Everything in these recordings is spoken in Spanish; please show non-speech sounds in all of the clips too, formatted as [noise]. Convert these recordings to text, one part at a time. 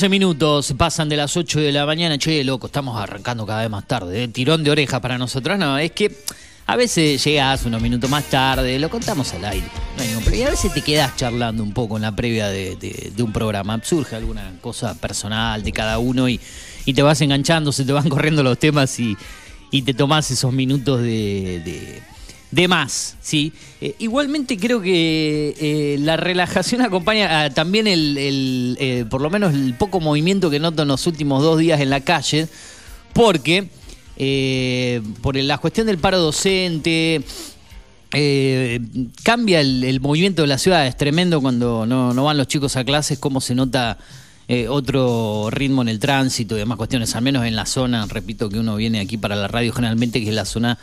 14 minutos pasan de las 8 de la mañana. Che, loco, estamos arrancando cada vez más tarde. ¿eh? Tirón de oreja para nosotros. No, es que a veces llegas unos minutos más tarde, lo contamos al aire. Y a veces te quedas charlando un poco en la previa de, un programa. Surge alguna cosa personal de cada uno y, te vas enganchando, se te van [laughs] corriendo los temas y, te tomás esos minutos de más, ¿sí? Eh, igualmente creo que eh, la relajación acompaña también el, eh, por lo menos el poco movimiento que noto en los últimos dos días en la calle, porque por la cuestión del paro docente, cambia el, movimiento de la ciudad, es tremendo cuando no, no van los chicos a clases, cómo se nota otro ritmo en el tránsito y demás cuestiones, al menos en la zona, repito que uno viene aquí para la radio generalmente, que es la zona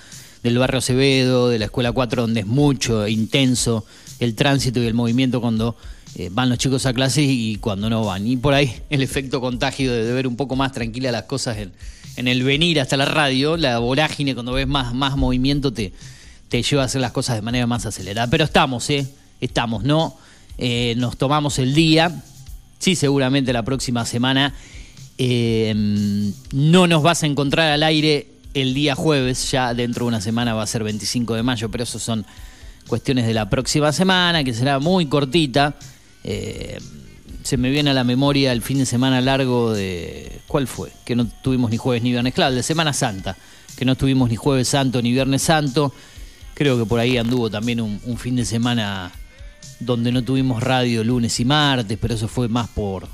del barrio Acevedo, de la Escuela 4, donde es mucho, intenso el tránsito y el movimiento cuando eh, van los chicos a clase y cuando no van. Y por ahí [laughs] el efecto contagio de, ver un poco más tranquila las cosas en, en, el venir hasta la radio, la vorágine cuando ves más, más movimiento te, te lleva a hacer las cosas de manera más acelerada. Pero estamos, ¿eh? Estamos, ¿no? Eh, nos tomamos el día. Sí, seguramente la próxima semana eh, no nos vas a encontrar al aire el día jueves, ya dentro de una semana va a ser 25 de mayo, pero eso son cuestiones de la próxima semana, que será muy cortita. Eh, se me viene a la memoria el fin de semana largo de... ¿Cuál fue? Que no tuvimos ni jueves ni viernes, claro, de Semana Santa, que no tuvimos ni jueves santo ni viernes santo. Creo que por ahí anduvo también un fin de semana donde no tuvimos radio lunes y martes, pero eso fue más por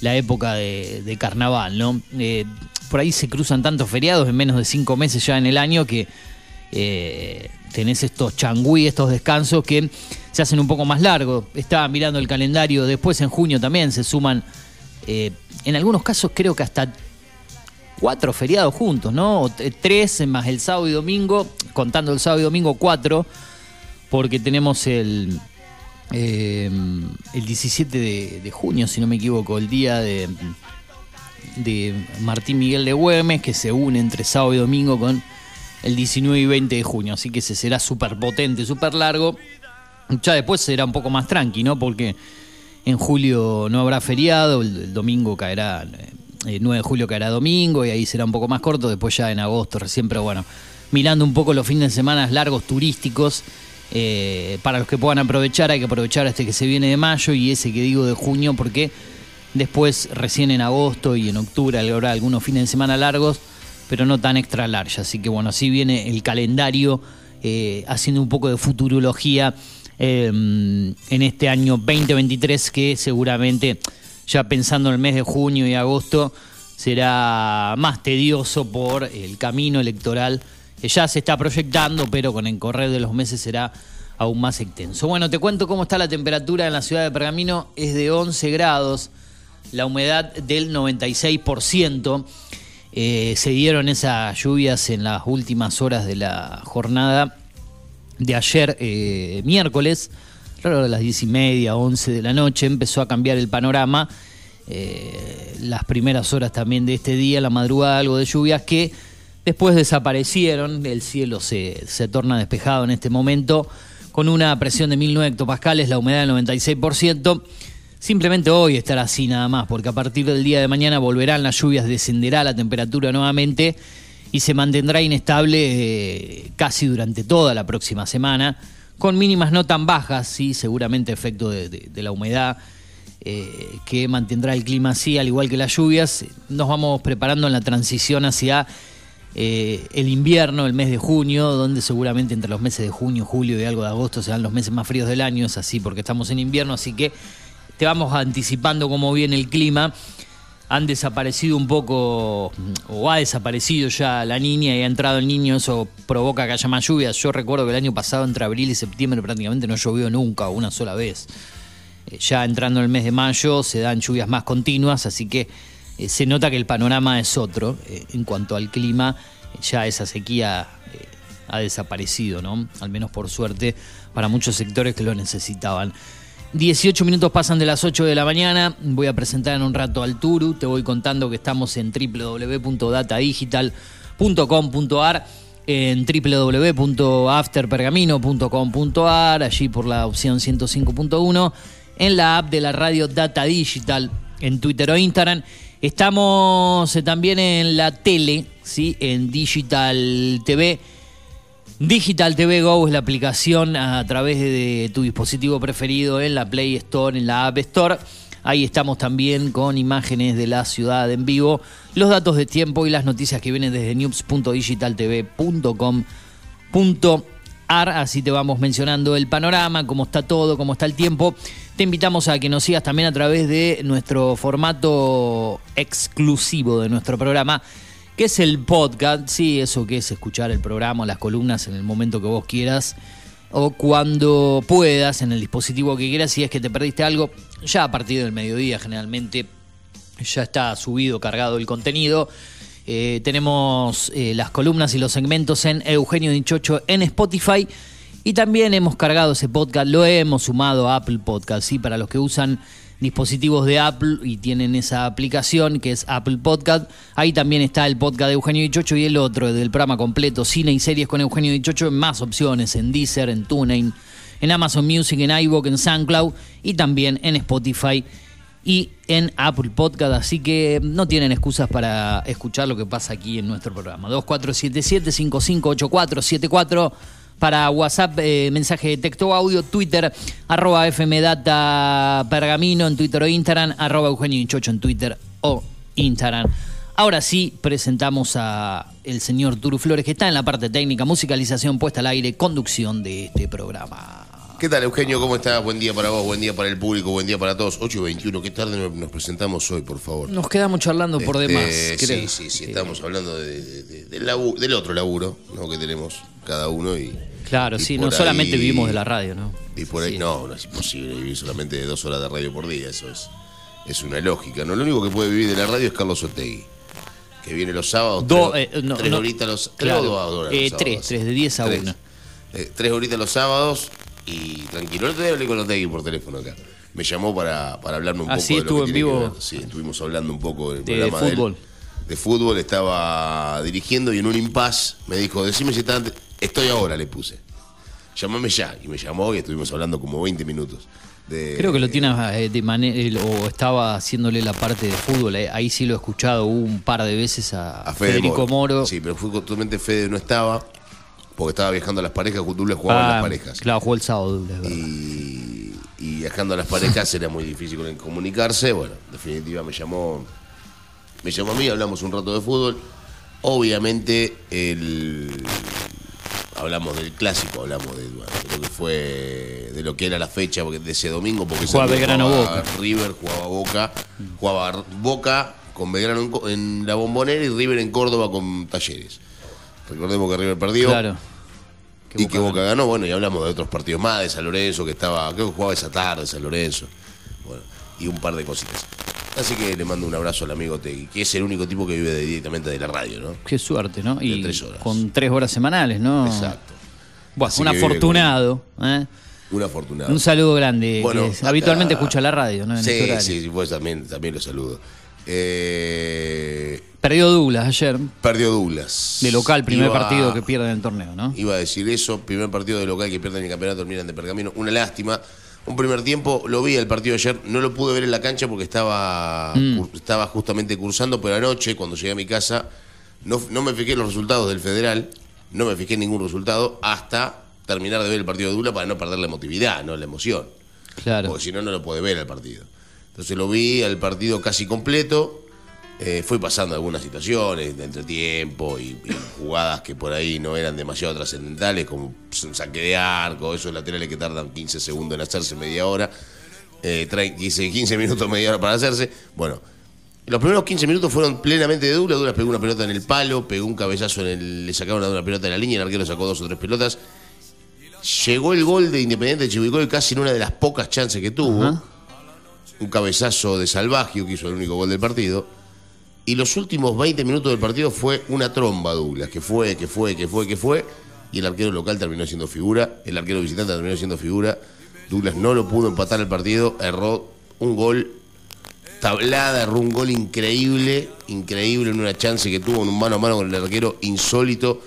la época de, carnaval, ¿no? Eh, por ahí se cruzan tantos feriados en menos de cinco meses ya en el año que eh, tenés estos changüí, estos descansos que se hacen un poco más largos. Estaba mirando el calendario, después en junio también se suman, eh, en algunos casos creo que hasta cuatro feriados juntos, ¿no? tres más el sábado y domingo, contando el sábado y domingo, cuatro, porque tenemos el eh, el 17 de, junio, si no me equivoco, el día de, Martín Miguel de Güemes, que se une entre sábado y domingo con el 19 y 20 de junio. Así que ese será súper potente, súper largo. Ya después será un poco más tranqui, ¿no? Porque en julio no habrá feriado, el, domingo caerá, el eh, 9 de julio caerá domingo y ahí será un poco más corto. Después ya en agosto recién, pero bueno, mirando un poco los fines de semana largos turísticos eh, para los que puedan aprovechar, hay que aprovechar este que se viene de mayo y ese que digo de junio, porque después, recién en agosto y en octubre, habrá algunos fines de semana largos, pero no tan extra large. Así que bueno, así viene el calendario, eh, haciendo un poco de futurología eh, en este año 2023, que seguramente, ya pensando en el mes de junio y agosto, será más tedioso por el camino electoral ya se está proyectando, pero con el correr de los meses será aún más extenso. Bueno, te cuento cómo está la temperatura en la ciudad de Pergamino, es de 11 grados, la humedad del 96%. Eh, se dieron esas lluvias en las últimas horas de la jornada de ayer, eh, miércoles, alrededor de las 10 y media, 11 de la noche, empezó a cambiar el panorama. Eh, las primeras horas también de este día, la madrugada, algo de lluvias que Después desaparecieron, el cielo se, torna despejado en este momento con una presión de 1009 hectopascales, la humedad del 96%. Simplemente hoy estará así nada más, porque a partir del día de mañana volverán las lluvias, descenderá la temperatura nuevamente y se mantendrá inestable eh, casi durante toda la próxima semana, con mínimas no tan bajas, sí, seguramente efecto de, la humedad eh, que mantendrá el clima así, al igual que las lluvias. Nos vamos preparando en la transición hacia eh, el invierno, el mes de junio, donde seguramente entre los meses de junio, julio y algo de agosto serán los meses más fríos del año, es así porque estamos en invierno, así que te vamos anticipando cómo viene el clima. Han desaparecido un poco, o ha desaparecido ya la niña y ha entrado el niño, eso provoca que haya más lluvias. Yo recuerdo que el año pasado, entre abril y septiembre, prácticamente no llovió nunca, una sola vez. Eh, ya entrando en el mes de mayo se dan lluvias más continuas, así que eh, se nota que el panorama es otro eh, en cuanto al clima. Ya esa sequía eh, ha desaparecido, ¿no? Al menos por suerte para muchos sectores que lo necesitaban. 18 minutos pasan de las 8 de la mañana. Voy a presentar en un rato al Turu. Te voy contando que estamos en www.datadigital.com.ar, en www.afterpergamino.com.ar, allí por la opción 105.1, en la app de la radio Data Digital, en Twitter o Instagram Estamos eh, también en la tele, ¿sí? en Digital TV. Digital TV Go es la aplicación a través de tu dispositivo preferido en la Play Store, en la App Store. Ahí estamos también con imágenes de la ciudad en vivo, los datos de tiempo y las noticias que vienen desde news.digitaltv.com.ar. Así te vamos mencionando el panorama, cómo está todo, cómo está el tiempo. Te invitamos a que nos sigas también a través de nuestro formato exclusivo de nuestro programa, que es el podcast. Sí, eso que es escuchar el programa, las columnas en el momento que vos quieras o cuando puedas en el dispositivo que quieras. Si es que te perdiste algo, ya a partir del mediodía generalmente ya está subido, cargado el contenido. Eh, tenemos eh, las columnas y los segmentos en Eugenio Dichocho en Spotify Y también hemos cargado ese podcast, lo hemos sumado a Apple Podcast, ¿sí? Para los que usan dispositivos de Apple y tienen esa aplicación que es Apple Podcast. Ahí también está el podcast de Eugenio Dichocho y el otro del programa completo, Cine y Series con Eugenio Dichocho, en más opciones, en Deezer, en TuneIn, en Amazon Music, en iVoox, en SoundCloud y también en Spotify y en Apple Podcast, así que no tienen excusas para escuchar lo que pasa aquí en nuestro programa. 2477-558474 para WhatsApp, eh, mensaje de texto audio, Twitter, arroba FMData Pergamino en Twitter o Instagram, arroba Eugenio Inchocho en Twitter o Instagram. Ahora sí, presentamos a el señor Turu Flores, que está en la parte técnica, musicalización, puesta al aire, conducción de este programa. ¿Qué tal, Eugenio? ¿Cómo estás? Buen día para vos, buen día para el público, buen día para todos. 8 y 21, ¿qué tarde nos presentamos hoy, por favor? Nos quedamos charlando por Este, demás, Sí, creo. sí, sí, estamos hablando de- de- de- del, otro laburo ¿no? que tenemos cada uno y... Claro, y sí, no solamente vivimos de la radio, ¿no? Y por ahí, Sí. no, no es imposible vivir solamente de dos horas de radio por día, eso es, es una lógica. No, lo único que puede vivir de la radio es Carlos Otegui, que viene los sábados, Do- tres, eh, no, tres no, horitas los claro. tres Eh, los tres, sábados. tres, de 10 a Tres. una. Eh, tres horitas los sábados y tranquilo. El otro día hablé con Otegui por teléfono acá. Me llamó para, para hablarme un Ah, poco sí, de lo estuvo que en tiene vivo. Sí, estuvimos hablando un poco del De programa de él. fútbol. De fútbol, estaba dirigiendo y en un impas me dijo, decime si está antes. Estoy ahora, le puse. Llámame ya. Y me llamó y estuvimos hablando como 20 minutos. De, Creo que lo tiene eh, de manera, o estaba haciéndole la parte de fútbol, eh, ahí sí lo he escuchado un par de veces a, a Fede Federico Moro. Sí, pero fue totalmente Fede no estaba, porque estaba viajando a las parejas, Douglas jugaba a Ah, las parejas. Claro, jugó el sábado, es verdad. y, y viajando a las parejas era muy difícil en comunicarse. Bueno, en definitiva me llamó, me llamó a mí, hablamos un rato de fútbol. Obviamente el hablamos del clásico, hablamos de, bueno, de lo que fue, de lo que era la fecha porque de ese domingo, porque ese Jugaba domingo Belgrano jugaba Boca. River, jugaba Boca, jugaba Boca con Belgrano en, Co- en la Bombonera y River en Córdoba con Talleres. Recordemos que River perdió Claro. y que Boca ganó, bueno, y hablamos de otros partidos más, de San Lorenzo, que estaba, creo que jugaba esa tarde, San Lorenzo, bueno, y un par de cositas. Así que le mando un abrazo al amigo Tegui, que es el único tipo que vive de- directamente de la radio, ¿no? Qué suerte, ¿no? Y tres horas. con tres horas semanales, ¿no? Exacto. Un afortunado. ¿eh? Un afortunado. Un saludo grande. Bueno, que es- habitualmente escucha la radio, ¿no? En sí, horario. sí, sí, pues también, también lo saludo. Eh, Perdió Douglas ayer, perdió Douglas. de local, primer Iba- partido que pierde en el torneo, ¿no? Iba a decir eso, primer partido de local que pierden el campeonato terminan de pergamino. Una lástima. Un primer tiempo, lo vi el partido de ayer, no lo pude ver en la cancha porque estaba, Mm. estaba justamente cursando, pero anoche, cuando llegué a mi casa, no, no me fijé en los resultados del federal, no me fijé en ningún resultado hasta terminar de ver el partido de Dula para no perder la emotividad, no la emoción. Claro. Porque si no, no lo puede ver el partido. Entonces lo vi al partido casi completo. eh, fui pasando algunas situaciones de entretiempo y, jugadas que por ahí no eran demasiado trascendentales, como un saque de arco, esos laterales que tardan 15 segundos en hacerse, media hora, eh, traen 15, 15 minutos, media hora para hacerse. Bueno, los primeros 15 minutos fueron plenamente de Dula. Dula pegó una pelota en el palo, pegó un cabezazo en el. Le sacaron una pelota en la línea, el arquero sacó dos o tres pelotas. Llegó el gol de Independiente de Chivilcoy casi en una de las pocas chances que tuvo. Un cabezazo de Salvagio que hizo el único gol del partido. Y los últimos 20 minutos del partido fue una tromba Douglas, que fue, que fue, que fue, que fue. Y el arquero local terminó siendo figura. El arquero visitante terminó siendo figura. Douglas no lo pudo empatar el partido. Erró un gol tablada, erró un gol increíble, increíble en una chance que tuvo en un mano a mano con el arquero insólito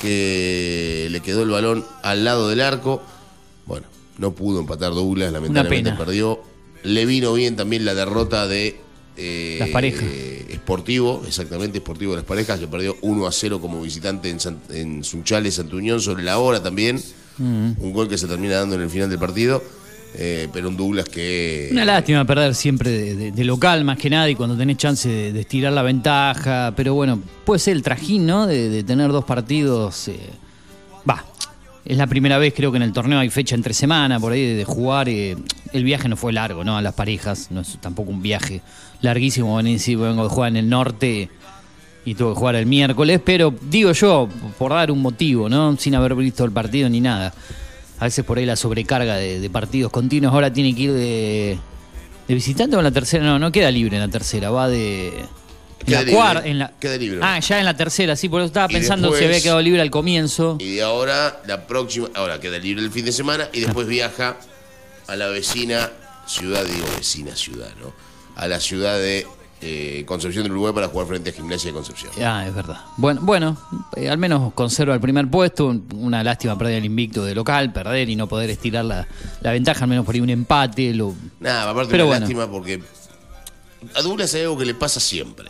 que le quedó el balón al lado del arco. Bueno, no pudo empatar Douglas, lamentablemente perdió. Le vino bien también la derrota de eh, Las parejas. Sportivo, exactamente, Sportivo de las parejas, que perdió 1 a 0 como visitante en, San- en Sunchales, Santuñón, sobre la hora también. Mm. Un gol que se termina dando en el final del partido. eh, pero un Douglas que. Una lástima perder siempre de, de- de local, más que nada, y cuando tenés chance de, de estirar la ventaja. Pero bueno, puede ser el trajín, ¿no? De, tener dos partidos. eh, es la primera vez, creo que en el torneo hay fecha entre semana, por ahí, de, jugar. eh, el viaje no fue largo, ¿no? A las parejas, no es tampoco un viaje larguísimo. Vengo de jugar en el norte y tuve que jugar el miércoles, pero digo yo, por dar un motivo, ¿no? Sin haber visto el partido ni nada. A veces por ahí la sobrecarga de, de partidos continuos. Ahora tiene que ir de, de visitante o en la tercera. No, no queda libre en la tercera. Va de. La cuarta, en la... queda libre. Ah, ya en la tercera, sí, por eso estaba Y pensando después- se había quedado libre al comienzo. Y de ahora, la próxima, ahora queda libre el fin de semana y después viaja a la vecina ciudad, digo vecina ciudad, ¿no? A la ciudad de eh, Concepción del Uruguay para jugar frente a Gimnasia de Concepción. Ah, es verdad. Bueno, bueno eh, al menos conserva el primer puesto. Una lástima perder el invicto de local, perder y no poder estirar la, la ventaja, al menos por ahí un empate. Lo... Nada, aparte Pero una bueno. lástima porque a Douglas hay algo que le pasa siempre.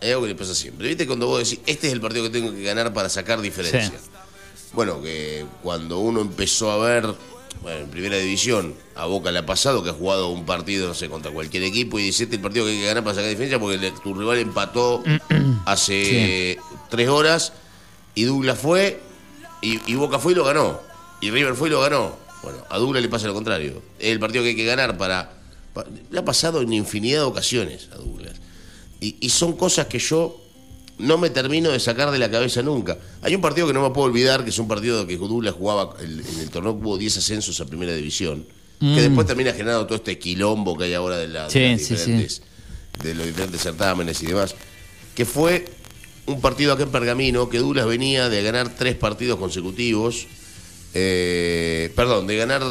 Hay algo que le pasa siempre. ¿Viste cuando vos decís, este es el partido que tengo que ganar para sacar diferencia? Sí. Bueno, que cuando uno empezó a ver, bueno, en primera división, a Boca le ha pasado que ha jugado un partido, no sé, contra cualquier equipo y dice, este es el partido que hay que ganar para sacar diferencia porque tu rival empató [clears throat] hace tres horas y Douglas fue y, y Boca fue y lo ganó. Y River fue y lo ganó. Bueno, a Douglas le pasa lo contrario. Es el partido que hay que ganar para... pa- le ha pasado en infinidad de ocasiones a Douglas. Y, y son cosas que yo no me termino de sacar de la cabeza nunca. Hay un partido que no me puedo olvidar, que es un partido que Douglas jugaba el- en el torneo hubo 10 ascensos a primera división, que después termina generando todo este quilombo que hay ahora de, la- de Sí, las sí, sí. diferentes, de los diferentes certámenes y demás, que fue un partido acá en Pergamino, que Douglas venía de ganar tres partidos consecutivos, eh, perdón, de ganar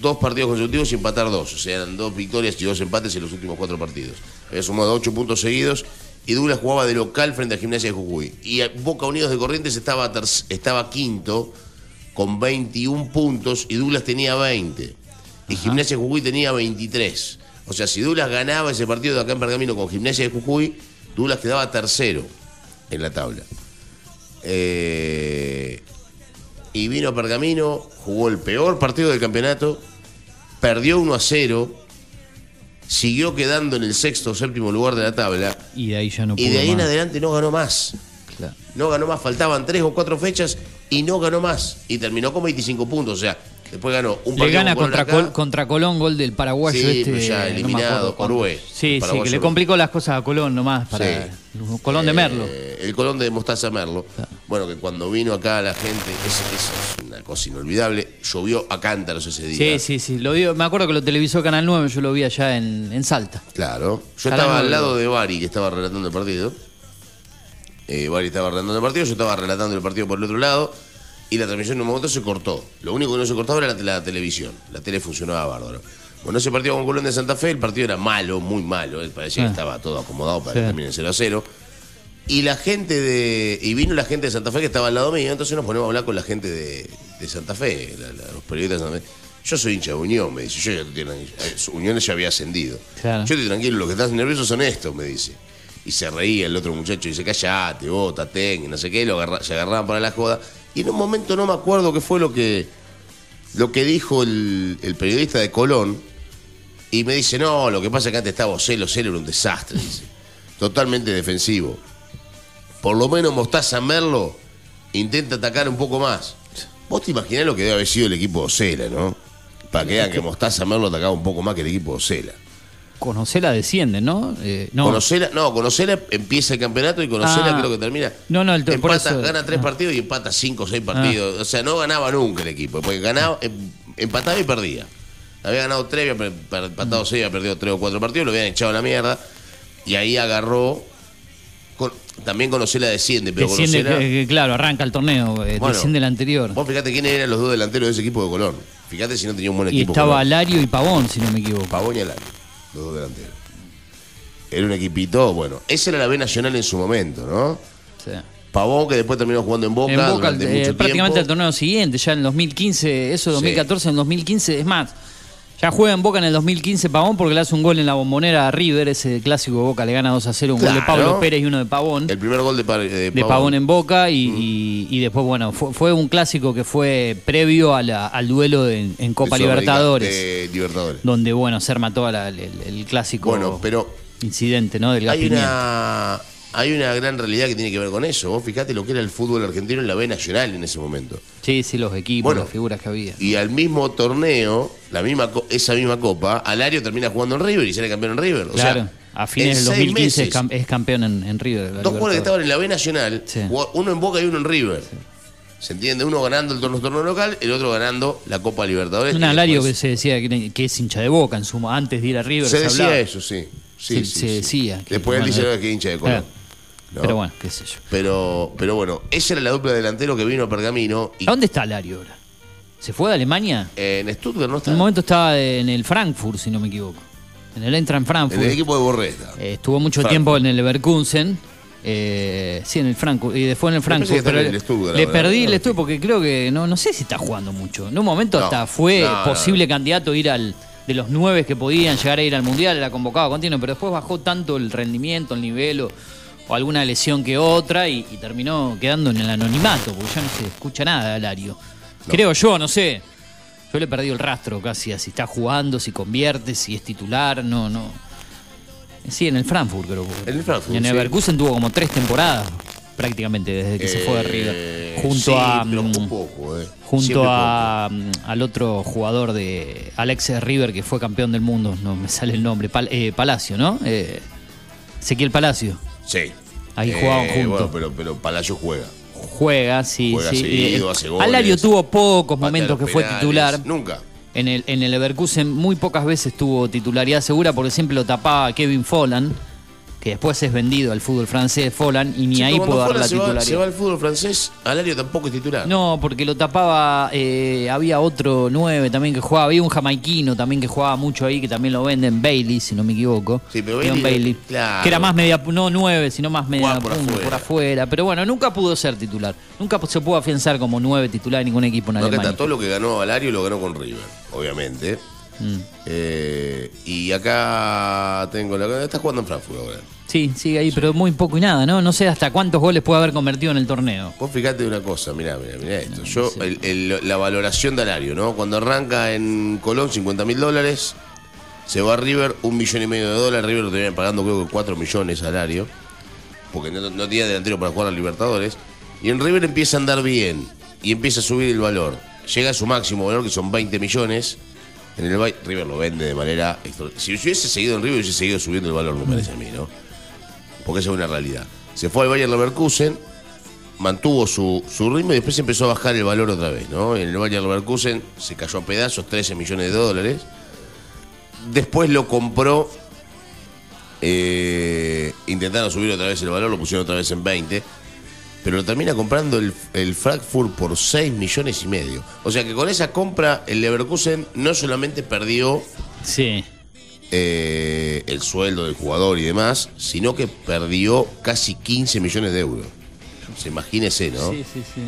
dos partidos consecutivos y empatar dos. O sea, eran dos victorias y dos empates en los últimos cuatro partidos. Había sumado ocho puntos seguidos y Douglas jugaba de local frente a Gimnasia de Jujuy. Y Boca Unidos de Corrientes estaba quinto con 21 puntos y Douglas tenía 20. Y Gimnasia de Jujuy tenía 23. O sea, si Douglas ganaba ese partido de acá en Pergamino con Gimnasia de Jujuy, Douglas quedaba tercero en la tabla. Eh, y vino a Pergamino, jugó el peor partido del campeonato, perdió 1 a 0, siguió quedando en el sexto o séptimo lugar de la tabla, Y de ahí ya no pudo y de ahí en adelante no ganó más. Claro. No ganó más, faltaban tres o cuatro fechas y no ganó más. Y terminó con 25 puntos, o sea, después ganó un Le partido gana con Colón contra. Col- contra Colón, gol del paraguayo Sí, este. pero ya no eliminado. Orué. Sí, sí, que le complicó las cosas a Colón nomás para Sí. Colón de Merlo. Eh, el Colón de Mostaza Merlo. Bueno, que cuando vino acá la gente, eso, es una cosa inolvidable. Llovió a cántaros ese día. Sí, sí, sí. Lo vi- me acuerdo que lo televisó Canal 9, yo lo vi allá en, en Salta. Claro. Yo estaba no al lado de Bari, que estaba relatando el partido. Eh, Bari estaba relatando el partido, yo estaba relatando el partido por el otro lado. Y la transmisión en un momento se cortó. Lo único que no se cortaba era la, la televisión. La tele funcionaba bárbaro. Bueno, ese partido con Colón de Santa Fe, el partido era malo, muy malo. Él parecía Ah. que estaba todo acomodado para Sí. que termine 0 a 0. Y la gente de. Y vino la gente de Santa Fe que estaba al lado mío, entonces nos ponemos a hablar con la gente de, de Santa Fe, la- la- los periodistas de Santa Fe. Yo soy hincha de Unión, me dice. Yo ya estoy. Eh, Unión ya había ascendido. Claro. Yo estoy tranquilo, los que estás nerviosos son estos, me dice. Y se reía el otro muchacho y dice, callate, vos, y no sé qué, lo agarra- se agarraban para la joda. Y en un momento no me acuerdo qué fue lo que, lo que dijo el, periodista de Colón. Y me dice, no, lo que pasa es que antes estaba Ocelo, Ocelo era un desastre, dice. Totalmente defensivo. Por lo menos Mostaza Merlo intenta atacar un poco más. Vos te imaginás lo que debe haber sido el equipo de Ocela, ¿no? Para que vean que Mostaza Merlo atacaba un poco más que el equipo de Ocela. Con Ocela desciende, ¿no? Eh, no. Con Ocela- no, con Ocela empieza el campeonato y con Ocela Ah. creo que termina. No, no, el- por empata, eso- gana tres ah. partidos y empata cinco o seis partidos. O sea, no ganaba nunca el equipo. Porque ganaba, em- empataba y perdía. Había ganado tres, había empatado seis, había perdido tres o cuatro partidos, lo habían echado a la mierda. Y ahí agarró. con- también con Ocela desciende, pero desciende, con Ocela. que- que, claro, arranca el torneo, eh, Bueno, desciende el anterior. Vos fíjate quiénes eran los dos delanteros de ese equipo de Colón. Fíjate si no tenía un buen Y equipo. estaba Colón. Lario y Pavón, si no me equivoco. Pavón y Alario, los dos delanteros. Era un equipito, bueno, esa era la B Nacional en su momento, ¿no? Sí. Pavón que después terminó jugando en Boca, En Boca, eh, mucho prácticamente el tiempo. torneo siguiente, ya en el 2015, eso Sí. 2014, en 2015, es más, ya juega en Boca en el 2015 Pavón porque le hace un gol en la bombonera a River, ese clásico de Boca le gana 2 a 0, un gol de. Pablo Pérez y uno de Pavón. El primer gol de, Pa- de de Pavón en Boca y, y- y después, bueno, fue, fue un clásico que fue previo a la- al duelo de- en, Copa Libertadores, de Libertadores. donde, bueno, se la- el, el clásico Bueno, pero incidente, ¿no? Del hay una, hay una gran realidad que tiene que ver con eso. Vos fíjate lo que era el fútbol argentino en la B Nacional en ese momento. Sí, sí, los equipos, Bueno. las figuras que había. Y al mismo torneo, la misma esa misma copa, Alario termina jugando en River y sale campeón en River. O Claro, sea, a fines del seis 2015 es, cam- es campeón en, en River. Dos jugadores que estaban en la B Nacional, Sí. uno en Boca y uno en River. ¿Se entiende? Uno ganando el torneo, torneo local, el otro ganando la Copa Libertadores. Un Alario que se decía que, que es hincha de boca en su, antes de ir a River. Se decía hablaba. eso, sí. se, Sí, sí, se sí. decía. que, Después él dice que es hincha de Colón. ¿No? Pero bueno, qué sé yo. Pero, pero bueno, esa era la dupla de delantero que vino a Pergamino. Y ¿A dónde está Lario ahora? ¿Se fue de Alemania? en Stuttgart no está. En un momento estaba en el Frankfurt, si no me equivoco. En el Eintracht En Frankfurt. el equipo de Borreta. Eh, estuvo mucho Frankfurt. tiempo en el Leverkusen. Eh, sí, en el Frankfurt. Y después en el Frankfurt. Pero en el Stuttgart le perdí ¿no? el estudio porque creo que no, no sé si está jugando mucho. En un momento No, hasta fue no, posible candidato ir al. De los nueve que podían llegar a ir al mundial, era convocado continuo, pero después bajó tanto el rendimiento, el nivel o, o alguna lesión que otra y, y terminó quedando en el anonimato, porque ya no se escucha nada de Lario. Creo yo, no sé. Yo le he perdido el rastro casi a si está jugando, si convierte, si es titular, no, no. Sí, en el Frankfurt creo. En el Frankfurt, Y en. Leverkusen tuvo como tres temporadas prácticamente desde que se fue de Eh, River. Junto sí, a. pero mm, poco, eh. Junto Siempre a, mm, al otro jugador de Alex River que fue campeón del mundo, no me sale el nombre, Pal- eh, Palacio, ¿no? Eh, Ezequiel Palacio. Sí. Ahí jugaban juntos. Bueno, pero, pero Palacio juega. Juega, sí, Juega sí. seguido, Eh, hace goles. Alario tuvo pocos momentos que fue titular. Nunca. En el, en el Leverkusen muy pocas veces tuvo titularidad segura porque siempre lo tapaba Kevin Follan, que después es vendido al fútbol francés Follan y ni Sí, ahí pudo dar la se va, titularidad. se va al fútbol francés, Alario tampoco es titular. No, porque lo tapaba, eh, había otro nueve también que jugaba, había un jamaiquino también que jugaba mucho ahí, que también lo venden, Bailey, si no me equivoco. Sí, pero Bailey, claro. Que era más media, no nueve, sino más media por afuera. por afuera. Pero bueno, nunca pudo ser titular. Nunca se pudo afianzar como nueve titular en ningún equipo en No, que Alemania. todo lo que ganó Alario lo ganó con River, obviamente. Mm. Eh, y acá tengo la. Está jugando en Frankfurt ahora. Sí, sigue ahí, pero muy poco y nada, ¿no? No sé hasta cuántos goles puede haber convertido en el torneo. Vos fíjate una cosa, mirá, mirá, mirá esto. Yo, el- el- la valoración de Alario, ¿no? Cuando arranca en Colón, 50 mil dólares. Se va a River, un millón y medio de dólares. River lo tenían pagando, creo que 4 millones Alario. Porque no, no tenía delantero para jugar a Libertadores. Y en River empieza a andar bien. Y empieza a subir el valor. Llega a su máximo valor, que son 20 millones. En el Bay- River lo vende de manera. Si hubiese seguido en River, hubiese seguido subiendo el valor, me parece a mí, ¿no? Porque esa es una realidad. Se fue al Bayern Leverkusen, mantuvo su, su ritmo y después empezó a bajar el valor otra vez, ¿no? En el Bayern Leverkusen se cayó a pedazos, 13 millones de dólares. Después lo compró, eh, intentaron subir otra vez el valor, lo pusieron otra vez en 20, pero lo termina comprando el, el Frankfurt por 6 millones y medio. O sea que con esa compra el Leverkusen no solamente perdió Sí. eh, el sueldo del jugador y demás, sino que perdió casi 15 millones de euros. Se imagínese, ¿no? Sí, sí, sí.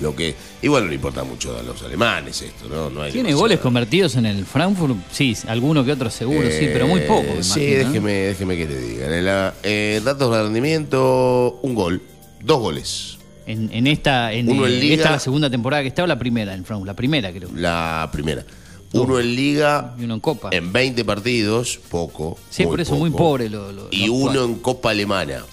Lo que igual no le importa mucho a los alemanes esto, ¿no? no hay ¿Tiene goles convertidos en el Frankfurt? Sí, alguno que otro seguro, sí, pero muy poco. me Eh, Sí, imagino, ¿no? déjeme, déjeme que le diga. En la, eh, datos de rendimiento, un gol, dos goles. En, en esta, en, Uno en eh, Liga. esta es la segunda temporada que está o la primera en Frankfurt, la primera creo. La primera. Uno en liga, Y uno en Copa. en 20 partidos, poco. Sí, por eso muy pobre lo, lo- Y uno cuatro. en Copa Alemana.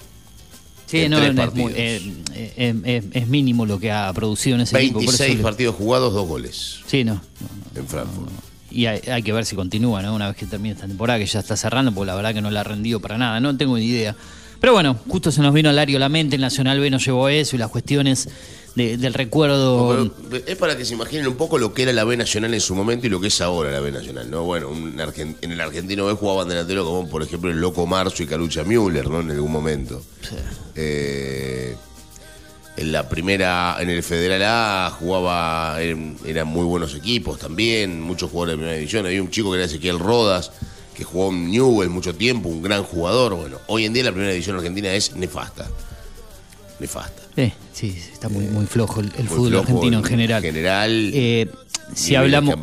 Sí, no, no, es, muy- partidos. eh, eh, eh, es mínimo lo que ha producido en ese equipo. por eso 26 le- partidos jugados, dos goles Sí, no. no, no. en Frankfurt. Y hay, hay que ver si continúa, ¿no? Una vez que termine esta temporada, que ya está cerrando, porque la verdad que no la ha rendido para nada, no tengo ni idea. Pero bueno, justo se nos vino al Lario la mente, el Nacional B nos llevó eso y las cuestiones de- del recuerdo. Pero es para que se imaginen un poco lo que era la B Nacional en su momento y lo que es ahora la B Nacional, ¿no? Bueno, un argen- en el argentino B jugaban delantero como, por ejemplo, el Loco Marzo y Calucha Müller, ¿no? En algún momento. Eh, en la primera, en el Federal A jugaba, eran, eran muy buenos equipos también, muchos jugadores de primera división. Había un chico que era Ezequiel Rodas, que jugó en Newell mucho tiempo, un gran jugador. Bueno, hoy en día la primera división argentina es nefasta. Nefasta. Eh, sí, sí, está muy, muy flojo el, el Muy fútbol flojo argentino en general. general, Eh, si hablamos,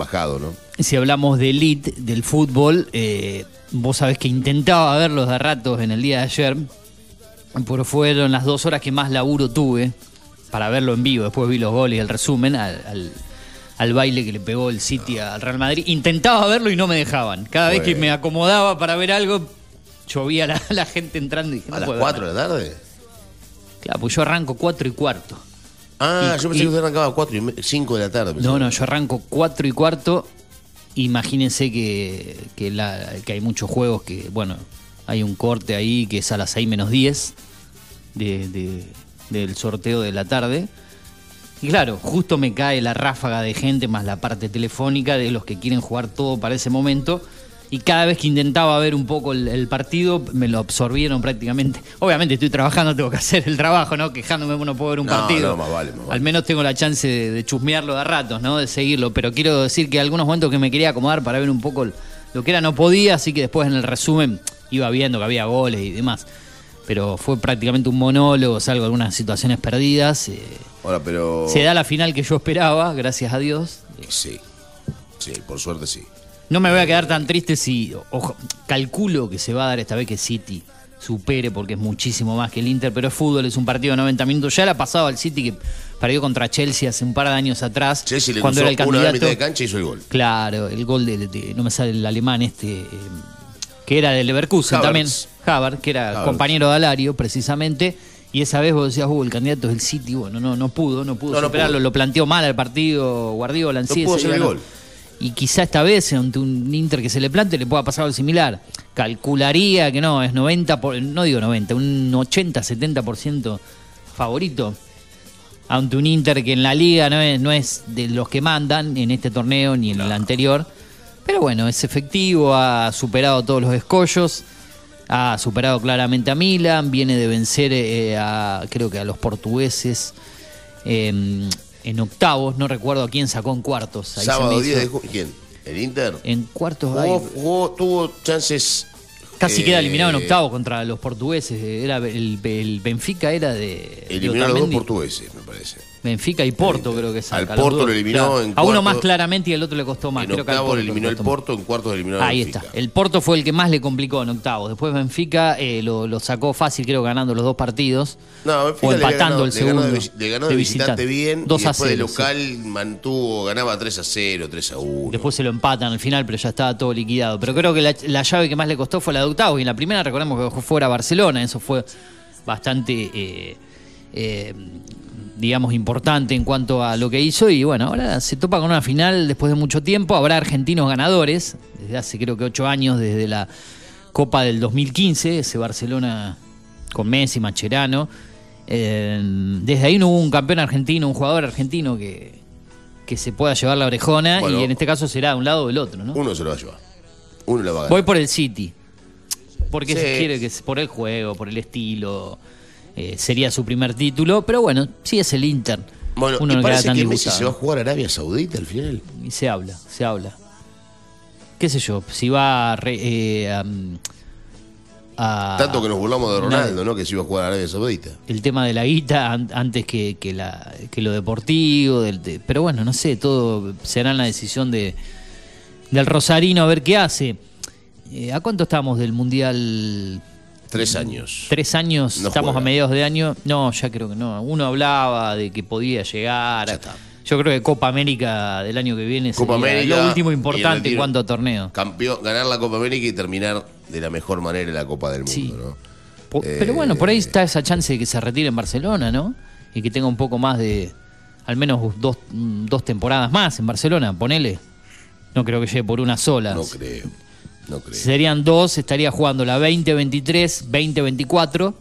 si hablamos de elite del fútbol, eh, vos sabés que intentaba verlos de a ratos en el día de ayer, pero fueron las dos horas que más laburo tuve para verlo en vivo. Después vi los goles y el resumen al, al- al baile que le pegó el City al Real Madrid. Intentaba verlo y no me dejaban. Cada vez que me acomodaba para ver algo, llovía la, [laughs] la gente entrando y dije, ¿A no las puedo 4 ver de la tarde? Claro, pues yo arranco cuatro y cuarto. Ah, Y- yo pensé y- que usted arrancaba a 4 y 5 de la tarde. pensé. No, no, yo arranco 4 y cuarto. Imagínense que, que, la- que hay muchos juegos que, bueno, hay un corte ahí que es a las 6 menos 10 de, de- del sorteo de la tarde. Y claro, justo me cae la ráfaga de gente más la parte telefónica de los que quieren jugar todo para ese momento. y cada vez que intentaba ver un poco el, el partido, me lo absorbieron prácticamente. Obviamente estoy trabajando, tengo que hacer el trabajo, ¿no? Quejándome, no puedo ver un No, partido. no, más vale, más vale. Al menos tengo la chance de, de chusmearlo de ratos, ¿no? De seguirlo. Pero quiero decir que algunos momentos que me quería acomodar para ver un poco lo que era no podía, así que después en el resumen iba viendo que había goles y demás. Pero fue prácticamente un monólogo, salvo algunas situaciones perdidas. eh, Ahora, pero. se da la final que yo esperaba, gracias a Dios. Sí. Sí, por suerte sí. No me voy a quedar tan triste si. Ojo, calculo que se va a dar esta vez que City supere, porque es muchísimo más que el Inter, pero es fútbol, es un partido de 90 minutos. Ya le ha pasado al City que perdió contra Chelsea hace un par de años atrás. Chelsea le cuando cruzó era el candidato. de cancha hizo el gol. Claro, el gol de, de- no me sale el alemán este, eh, que era del Leverkusen Havertz. también, Havard, que era Havertz. compañero de Alario precisamente, y esa vez vos decías, uh, el candidato es el City, bueno, no, no pudo, no pudo No, no superarlo, pudo. lo planteó mal al partido Guardiola en No sí, pudo ese hacer el no. gol. Y quizá esta vez, ante un Inter que se le plante, le pueda pasar algo similar. Calcularía que no, es 90, por- no digo 90, un 80, 70% favorito ante un Inter que en la liga no es, no es de los que mandan en este torneo ni en el anterior. Pero bueno, es efectivo, ha superado todos los escollos, ha superado claramente a Milan, viene de vencer eh, a, creo que a los portugueses eh, en octavos, no recuerdo a quién sacó en cuartos. Ahí Sábado me 10 de junio. ¿Quién? ¿El Inter? En cuartos, Jugó, tuvo chances. casi eh, queda eliminado en octavos contra los portugueses. Era el, el Benfica era de... Eliminó a los dos portugueses, me parece. Benfica y Porto creo que saca. Al Porto dos. lo eliminó Claro. en A uno más claramente y al otro le costó más. en Creo que al octavo Porto eliminó el. Porto, en cuartos eliminó Ahí Benfica. está. El Porto fue el que más le complicó en octavos. Después Benfica eh, lo, lo sacó fácil, creo, ganando los dos partidos. No, Benfica o empatando el le segundo. ganó de vis- Le ganó de, visitante, bien. 2 y a después de 0. local mantuvo, ganaba 3 a 0, 3 a 1. Después se lo empatan al final, pero ya estaba todo liquidado. Pero creo que la, la llave que más le costó fue la de octavos. Y en la primera, recordemos que dejó fuera a Barcelona. Eso fue bastante, eh, eh, digamos, importante en cuanto a lo que hizo. Y bueno, ahora se topa con una final después de mucho tiempo. Habrá argentinos ganadores, desde hace creo que ocho años, desde la Copa del 2015, ese Barcelona con Messi, Macherano. Eh, desde ahí no hubo un campeón argentino, un jugador argentino que, que se pueda llevar la orejona Bueno. y en este caso será de un lado o del otro, ¿no? Uno se lo va a llevar. Uno la va a ganar. Voy por el City. Porque Sí. se quiere que por el juego, por el estilo, eh, sería su primer título. Pero bueno, sí es el Inter. bueno, Uno y no queda parece tan que Messi se va a jugar a Arabia Saudita al final. Y se habla, se habla. ¿Qué sé yo? Si va a. re- eh, a- a- Tanto que nos burlamos de Ronaldo, ¿no? Que se iba a jugar a Arabia Saudita. el tema de la guita an- antes que, que la, que lo deportivo. del- de- pero bueno, no sé, todo será en la decisión de, del Rosarino a ver qué hace. Eh, ¿A cuánto estamos del Mundial? Tres años. Tres años, No estamos juega. a mediados de año. No, ya creo que no. Uno hablaba de que podía llegar. Ya está. Yo creo que Copa América del año que viene Copa sería América lo último importante en cuanto a torneo. Campeón, ganar la Copa América y terminar de la mejor manera la Copa del Mundo, Sí. ¿no? Po- Eh, Pero bueno, por ahí está esa chance de que se retire en Barcelona, ¿no? Y que tenga un poco más de, al menos dos, dos temporadas más en Barcelona, ponele. No creo que llegue por una sola. No creo. No creo. Serían dos, estaría jugando la 2023, 2024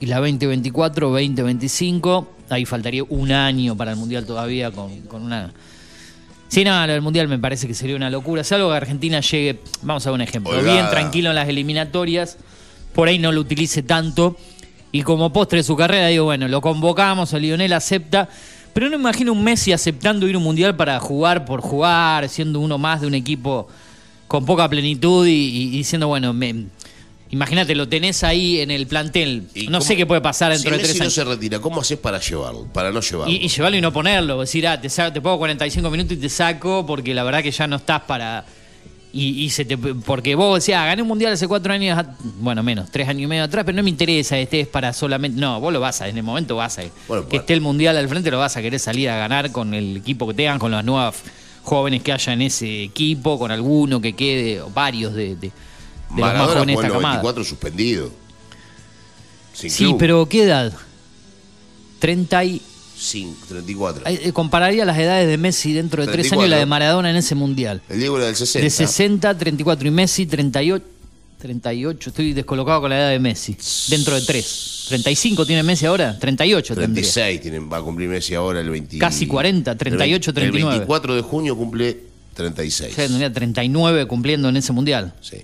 y la 2024, 2025. Ahí faltaría un año para el Mundial todavía con, con una... Sí, no, el Mundial me parece que sería una locura. Salvo que Argentina llegue, vamos a ver un ejemplo, bien tranquilo en las eliminatorias, por ahí no lo utilice tanto. Y como postre de su carrera, digo, bueno, lo convocamos, a Lionel acepta. Pero no imagino un Messi aceptando ir a un mundial para jugar por jugar, siendo uno más de un equipo con poca plenitud y, y diciendo, bueno, me- imagínate, lo tenés ahí en el plantel. ¿Y No sé qué puede pasar dentro si de tres Messi no años. se retira, ¿cómo haces para llevarlo? Para no llevarlo. Y, y llevarlo y no ponerlo, decir, ah, te, sa- te pongo 45 minutos y te saco porque la verdad que ya no estás para... Y, y se te, porque vos decías, ah, gané un mundial hace cuatro años, bueno, menos, tres años y medio atrás, pero no me interesa, este es para solamente... No, vos lo vas a, en el momento vas a... Bueno, que esté el mundial al frente, lo vas a querer salir a ganar con el equipo que tengan, con las nuevas jóvenes que haya en ese equipo, con alguno que quede, o varios de, de, de los más Maradona jóvenes de esta camada. 94 suspendido. Sin Sí, club. pero ¿qué edad? 30 y... Sin, 34. Eh, compararía las edades de Messi dentro de tres 34. años y la de Maradona en ese mundial. El Diego era del 60. De 60, 34 y Messi 38. 38, estoy descolocado con la edad de Messi. Dentro de tres. 35 tiene Messi ahora, 38 tendría. 36 tienen, va a cumplir Messi ahora el 20. Casi 40, 38, el, ve- 39. El 24 de junio cumple 36. Ya tendría 39 cumpliendo en ese mundial. Sí.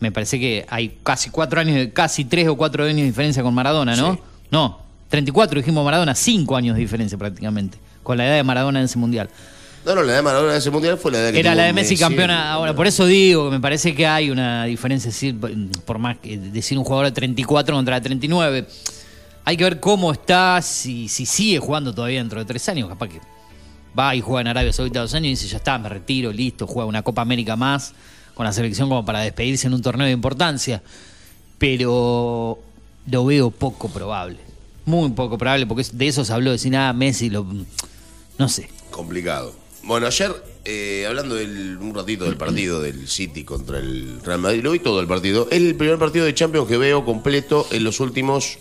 Me parece que hay casi cuatro años, de- casi tres o cuatro años de diferencia con Maradona, ¿no? Sí. No, 34 dijimos Maradona, cinco años de diferencia prácticamente, con la edad de Maradona en ese mundial. No, no, la de Maradona en ese mundial fue la edad que Era la de Messi campeona ahora, por eso digo que me parece que hay una diferencia, por más que decir un jugador de 34 contra de 39. Hay que ver cómo está, si, si sigue jugando todavía dentro de tres años, capaz que va y juega en Arabia Saudita dos años y dice, ya está, me retiro, listo, juega una Copa América más con la selección como para despedirse en un torneo de importancia. Pero lo veo poco probable, muy poco probable, porque de eso se habló, de decir nada, Messi, lo, no sé. Complicado. Bueno, ayer, eh, hablando del- un ratito del partido del City contra el Real Madrid, lo vi todo el partido. Es el primer partido de Champions que veo completo en los últimos.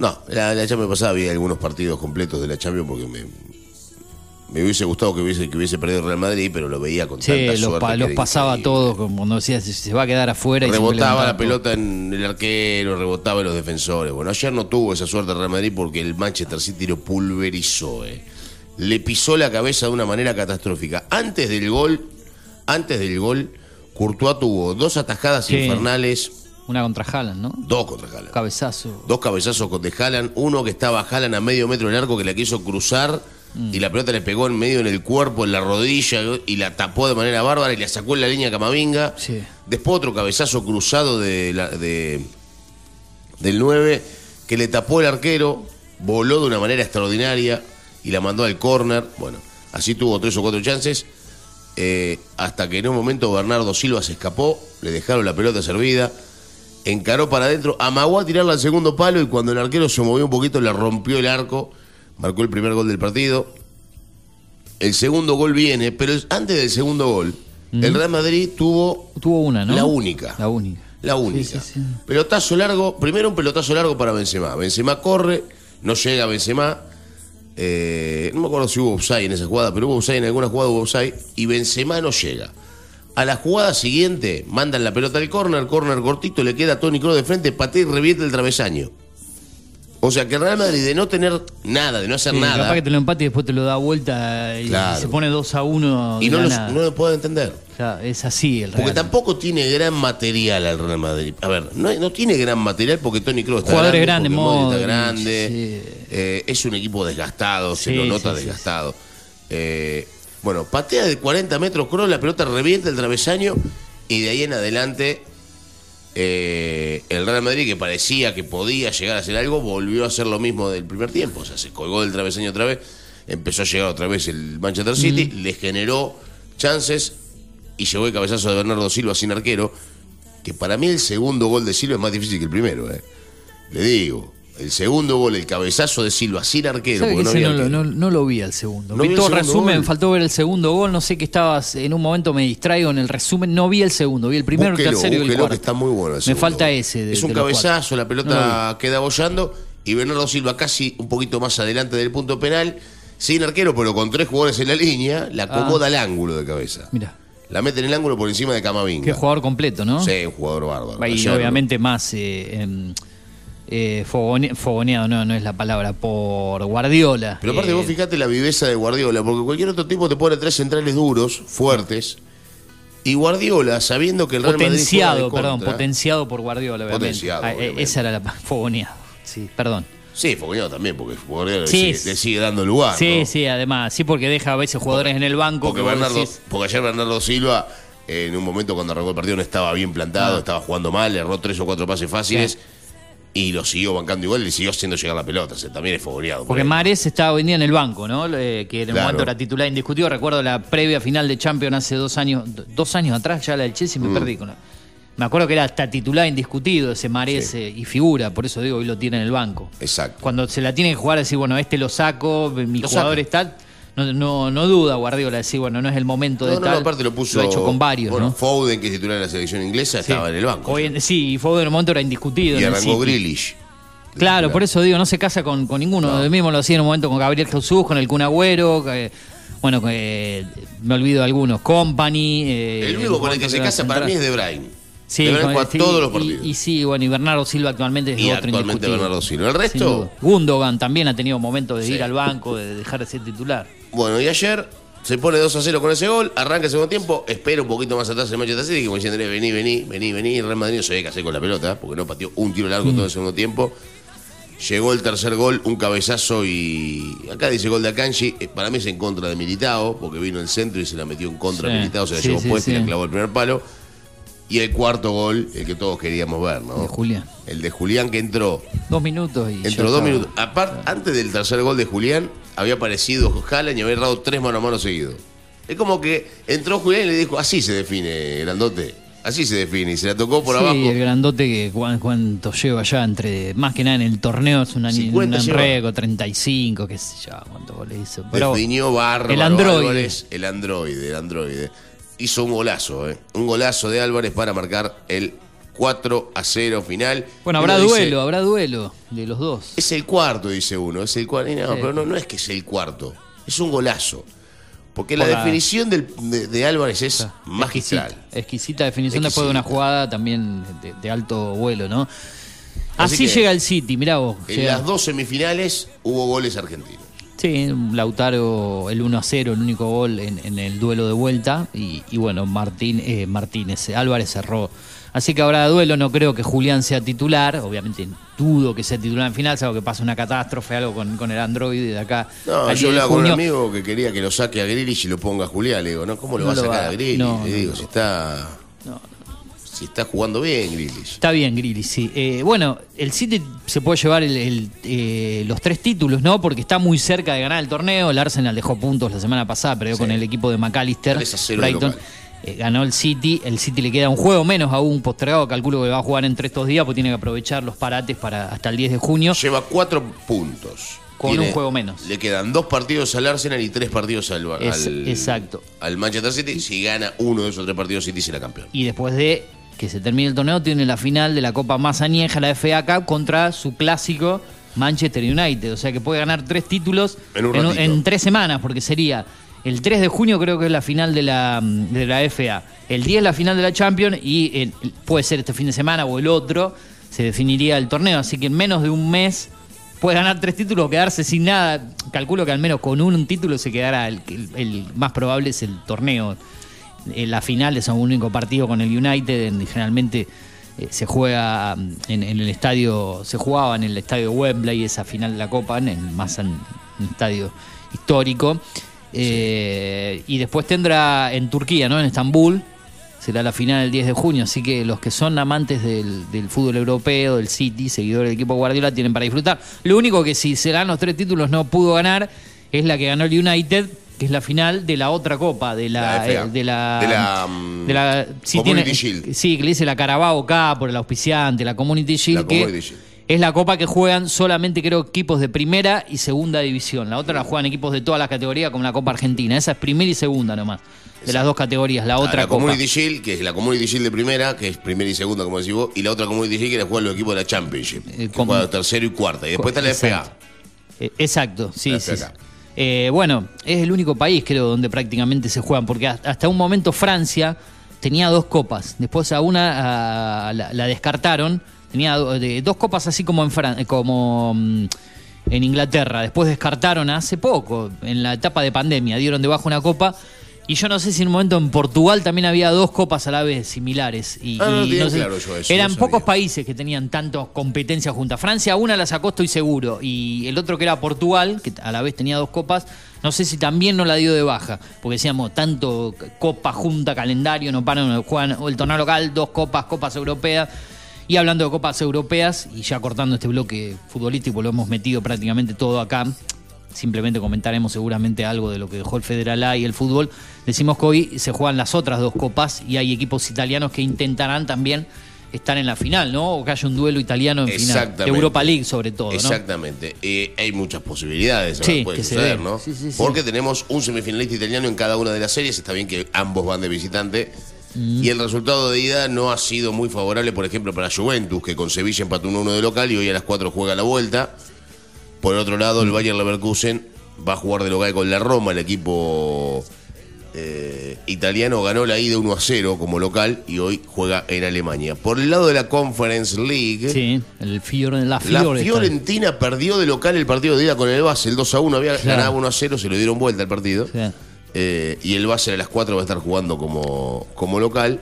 No, la, la Champions pasada había algunos partidos completos de la Champions porque me, me hubiese gustado que hubiese, que hubiese perdido el Real Madrid, pero lo veía con Sí, tanta los, suerte. los pasaba todos, como cuando decía, se, se va a quedar afuera. Rebotaba la todo. pelota en el arquero, rebotaba en los defensores. Bueno, ayer no tuvo esa suerte el Real Madrid porque el Manchester City lo pulverizó. eh. Le pisó la cabeza de una manera catastrófica. Antes del gol, antes del gol, Courtois tuvo dos atajadas Sí. infernales, Una contra Haaland, ¿no? dos contra Haaland. Cabezazo. Dos cabezazos con de Haaland, uno que estaba Haaland a medio metro del arco que la quiso cruzar Mm. y la pelota le pegó en medio en el cuerpo, en la rodilla y la tapó de manera bárbara y la sacó en la línea Camavinga. Sí. Después otro cabezazo cruzado de, la- de- del 9 que le tapó el arquero, voló de una manera extraordinaria y la mandó al córner. Bueno, así tuvo tres o cuatro chances. eh, hasta que en un momento Bernardo Silva se escapó, le dejaron la pelota servida, encaró para adentro, amagó a tirarla al segundo palo y cuando el arquero se movió un poquito le rompió el arco, marcó el primer gol del partido. El segundo gol viene, pero es- antes del segundo gol, el Real Madrid tuvo Tuvo una, ¿no? La única. La única. la única. Sí, sí, sí. Pelotazo largo, primero un pelotazo largo para Benzema. Benzema corre, no llega Benzema. Eh, no me acuerdo si hubo offside en esa jugada, pero hubo offside en alguna jugada hubo offside y Benzema no llega. A la jugada siguiente mandan la pelota al córner, córner cortito, le queda a Tony Kroos de frente, patea y revierte el travesaño. O sea que el Real Madrid de no tener nada, de no hacer Sí, nada, Capaz que te lo empate y después te lo da vuelta y Claro. se pone 2 a 1. y no, los- no lo puedo entender. Es así el Porque Real. tampoco tiene gran material al Real Madrid. A ver, no, no tiene gran material porque Tony Kroos está Jugadores grande, grandes, porque Modric está Modric, grande. sí. eh, es un equipo desgastado, se Sí, lo nota sí, desgastado. Eh, bueno, patea de 40 metros Kroos, la pelota revienta el travesaño y de ahí en adelante eh, el Real Madrid que parecía que podía llegar a hacer algo volvió a hacer lo mismo del primer tiempo. O sea, se colgó del travesaño otra vez, empezó a llegar otra vez el Manchester City, le generó chances y llegó el cabezazo de Bernardo Silva sin arquero, que para mí el segundo gol de Silva es más difícil que el primero. eh. Le digo, el segundo gol, el cabezazo de Silva sin arquero, ¿Sabe porque que no había no, arquero. no- no lo vi al segundo. No vi el todo el resumen, gol. faltó ver el segundo gol. No sé que estabas, en un momento me distraigo en el resumen. No vi el segundo, vi el primero, el Búsquelo, tercero y el cuarto. que está muy bueno el Me falta ese. de- es un de cabezazo, la pelota queda bollando y Bernardo Silva casi un poquito más adelante del punto penal, sin arquero, pero con tres jugadores en la línea, la acomoda al ángulo de cabeza. Mira, La mete en el ángulo por encima de Camavinga. qué jugador completo, ¿no? Sí, un jugador bárbaro. Y obviamente más eh, em, eh, fogone- fogoneado, no, no es la palabra, por Guardiola. Pero aparte Eh, vos fijate la viveza de Guardiola, porque cualquier otro tipo te pone tres centrales duros, fuertes, y Guardiola, sabiendo que el Real Madrid juega de Potenciado, perdón, contra- potenciado por Guardiola, obviamente. Potenciado, Ah, eh, esa era la fogoneado. Sí, perdón. Sí, Fogoneado también, porque le, Sí, sigue, le sigue dando lugar. Sí, ¿no? sí, además, sí, porque deja a veces jugadores en el banco. Porque, que vos Bernardo, decís, porque ayer Bernardo Silva, eh, en un momento cuando arrancó el partido, no estaba bien plantado, Ah. estaba jugando mal, le erró tres o cuatro pases fáciles. Y lo siguió bancando igual y le siguió haciendo llegar la pelota. O sea, también es fogoneado. por Porque. Mares estaba hoy en el banco, ¿no? Eh, que en el Claro. momento era titular indiscutido. Recuerdo la previa final de Champions hace dos años, do- dos años atrás, ya la del Chelsea, Mm. me perdí con la- Me acuerdo que era hasta titular indiscutido ese Mares Sí. eh, y figura, por eso digo, hoy lo tiene en el banco. Exacto. Cuando se la tiene que jugar, decir, bueno, este lo saco, mi Lo jugador saca. está. No, no, no duda Guardiola, decir, bueno, no es el momento de No, no, tal. no, aparte lo puso. ha hecho con varios, bueno, ¿no? Foden, que es titular de la selección inglesa, Sí. estaba en el banco. Hoy en- sí, y Foden en el momento era indiscutido. y en arrancó. Grealish. Claro, por eso digo, no se casa con, con ninguno. No. Él mismo lo hacía en un momento con Gabriel Jesús, con el Kun Agüero, bueno, que, me olvido de algunos, Company. eh, El único con el que se casa para mí es De Bruyne. Sí, todos los y- partidos. Y, sí, bueno, y Bernardo Silva actualmente es Y otro actualmente. Bernardo Silva. El resto. Gundogan también ha tenido momentos de Sí. ir al banco, de dejar de ser titular. bueno, y ayer se pone 2 a 0 con ese gol, arranca el segundo tiempo, espera un poquito más atrás el Manchester City, como diciendo, vení, vení, vení, vení. El Real Madrid no se ve qué hacer con la pelota, porque no pateó un tiro largo todo el segundo tiempo. Llegó el tercer gol, un cabezazo y. Acá dice gol de Akanji. eh, Para mí es en contra de Militao, porque vino el centro y se la metió en contra de Sí, Militao, se la sí, llevó puesta y la clavó el primer palo. Y el cuarto gol, el que todos queríamos ver, ¿no? De Julián. El de Julián que entró. Dos minutos y. Entró dos estaba. minutos. Aparte, antes del tercer gol de Julián, había aparecido Haaland y había errado tres mano a mano seguidos. Es como que entró Julián y le dijo, así se define, grandote. Así se define. Y se la tocó por sí, abajo. el grandote que cuánto lleva ya entre. Más que nada en el torneo es un, 50 un enrego, 35, qué sé yo, cuántos goles hizo. Pero Definió bárbaro el androide. Álvarez, el androide, el androide. Hizo un golazo, ¿eh? Un golazo de Álvarez para marcar el 4 a 0 final. Bueno, habrá uno dice, duelo, habrá duelo de los dos. Es el cuarto, dice uno. Es el cuarto. No, Sí. pero no, no es que es el cuarto. Es un golazo. Porque la Por la- definición del- de, de Álvarez es magistral. Exquisita, exquisita definición después de una Exquisita. jugada también de, de alto vuelo, ¿no? Así, llega el City, mirá vos. En llega- las dos semifinales hubo goles argentinos. Sí, Lautaro el 1 a 0, el único gol en, en el duelo de vuelta. Y, y bueno, Martín, eh, Martínez, eh, Álvarez cerró. Así que habrá duelo, no creo que Julián sea titular. Obviamente dudo que sea titular en final, salvo que pase una catástrofe, algo con, con el androide de acá. No, 10 yo hablaba con un amigo que quería que lo saque a Grealish y lo ponga a Julián. Le digo, ¿no? ¿Cómo lo No va a sacar va- a Grealish? no, Le no, digo, no. si está. Si está jugando bien, Grealish. Está bien, Grilly, sí. Eh, bueno, el City se puede llevar el- el, eh, los tres títulos, ¿no? Porque está muy cerca de ganar el torneo. El Arsenal dejó puntos la semana pasada, perdió Sí. con el equipo de McAllister. 3 a 0 de Brighton. Eh, ganó el City. El City le queda un juego menos aún postergado. Calculo que va a jugar entre estos días, porque tiene que aprovechar los parates para hasta el 10 de junio. Lleva cuatro puntos. Con un juego menos. Le quedan dos partidos al Arsenal y tres partidos al, Es- al- exacto. al Manchester City. Si gana uno de esos tres partidos, City será campeón. Y después de que se termine el torneo, tiene la final de la Copa más añeja, la FA Cup, contra su clásico Manchester United. O sea que puede ganar tres títulos En un en, ratito. en tres semanas, porque sería el 3 de junio, creo que es la final de la, de la FA. El 10 la final de la Champions y el- puede ser este fin de semana o el otro, se definiría el torneo. Así que en menos de un mes puede ganar tres títulos o quedarse sin nada. Calculo que al menos con un, título se quedará. El, el- el más probable es el torneo. En la final es un único partido con el United, en- generalmente eh, se juega mm, en, en el estadio, se jugaba en el estadio Wembley esa final de la Copa, en el más an- un estadio histórico. Eh, y después tendrá en Turquía, ¿no? En Estambul, será la final el 10 de junio, así que los que son amantes del, fútbol europeo, del City, seguidores del equipo Guardiola, tienen para disfrutar. Lo único que si se dan los tres títulos no pudo ganar es la que ganó el United, que es la final de la otra copa, de la... La eh, de la, De la, mm, de la- Community tiene- Shield. Sí, que le dice la Carabao Cup por el auspiciante, la Community Shield, La que Community Shield. es la copa que juegan solamente creo equipos de primera y segunda división. La otra la juegan equipos de todas las categorías como la Copa Argentina. Esa es primera y segunda nomás. De las dos categorías. La Ah, otra la copa. Community Shield, que es la Community Shield de primera, que es primera y segunda, como decís vos, y la otra Community Shield que la juegan los equipos de la Championship, Eh, que como- juega tercero y cuarta. Y después está la. FA. Eh, exacto, sí, La sí. Eh, bueno, es el único país, creo, donde prácticamente se juegan, porque hasta un momento Francia tenía dos copas. Después a una la, la descartaron. Tenía dos copas así como en Fran- como mm, en Inglaterra. Después descartaron hace poco, en la etapa de pandemia, dieron debajo una copa. Y yo no sé si en un momento en Portugal también había dos copas a la vez similares. Y, Ah, no y tenía sé- claro yo eso, eran no pocos países que tenían tantas competencias juntas. Francia una la sacó, estoy seguro. Y el otro que era Portugal, que a la vez tenía dos copas, no sé si también no la dio de baja. Porque decíamos, tanto copa junta, calendario, no paran, juegan o el torneo local, dos copas, copas europeas. Y hablando de copas europeas, y ya cortando este bloque futbolístico, lo hemos metido prácticamente todo acá. Simplemente comentaremos seguramente algo de lo que dejó el Federal A y el fútbol. Decimos que hoy se juegan las otras dos copas y hay equipos italianos que intentarán también estar en la final, ¿no? O que haya un duelo italiano en final. Europa League, sobre todo, ¿no? Exactamente. Eh, hay muchas posibilidades, Sí, puede que suceder. ¿no? Sí, sí, sí. Porque tenemos un semifinalista italiano en cada una de las series. Está bien que ambos van de visitante. Mm. Y el resultado de ida no ha sido muy favorable, por ejemplo, para Juventus, que con Sevilla empató 1-1 de local y hoy a las 4 juega la vuelta. Por otro lado, el Bayern Leverkusen va a jugar de local con la Roma, el equipo eh, italiano ganó la ida 1 a 0 como local y hoy juega en Alemania. Por el lado de la Conference League, Sí, el Fiore, la la Fiore. está- Fiorentina perdió de local el partido de ida con el Base, el 2 a 1, había Claro. ganado 1 a 0, se lo dieron vuelta al partido. Sí. eh, y el Basel a las 4 va a estar jugando como, como local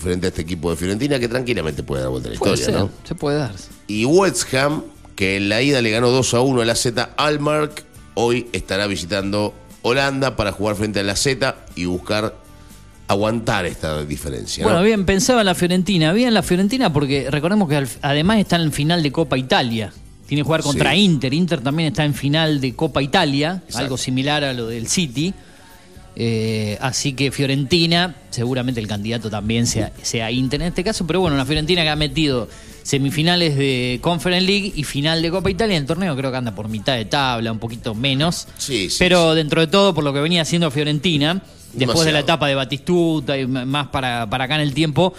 frente a este equipo de Fiorentina que tranquilamente puede dar vuelta a la Puede historia, ser, ¿no? se puede dar. Y West Ham, que en la ida le ganó 2 a 1 a la Z Almark, hoy estará visitando Holanda para jugar frente a la Z y buscar aguantar esta diferencia. ¿no? Bueno, bien, pensaba en la Fiorentina. Bien la Fiorentina porque recordemos que además está en final de Copa Italia. Tiene que jugar contra Sí. Inter. Inter también está en final de Copa Italia, Exacto. algo similar a lo del City. Eh, así que Fiorentina, seguramente el candidato también sea, sea Inter en este caso, pero bueno, una Fiorentina que ha metido semifinales de Conference League y final de Copa Italia el torneo, creo que anda por mitad de tabla, un poquito menos. Sí, sí, pero dentro de todo, por lo que venía haciendo Fiorentina, después de la etapa de Batistuta y más para, para acá en el tiempo,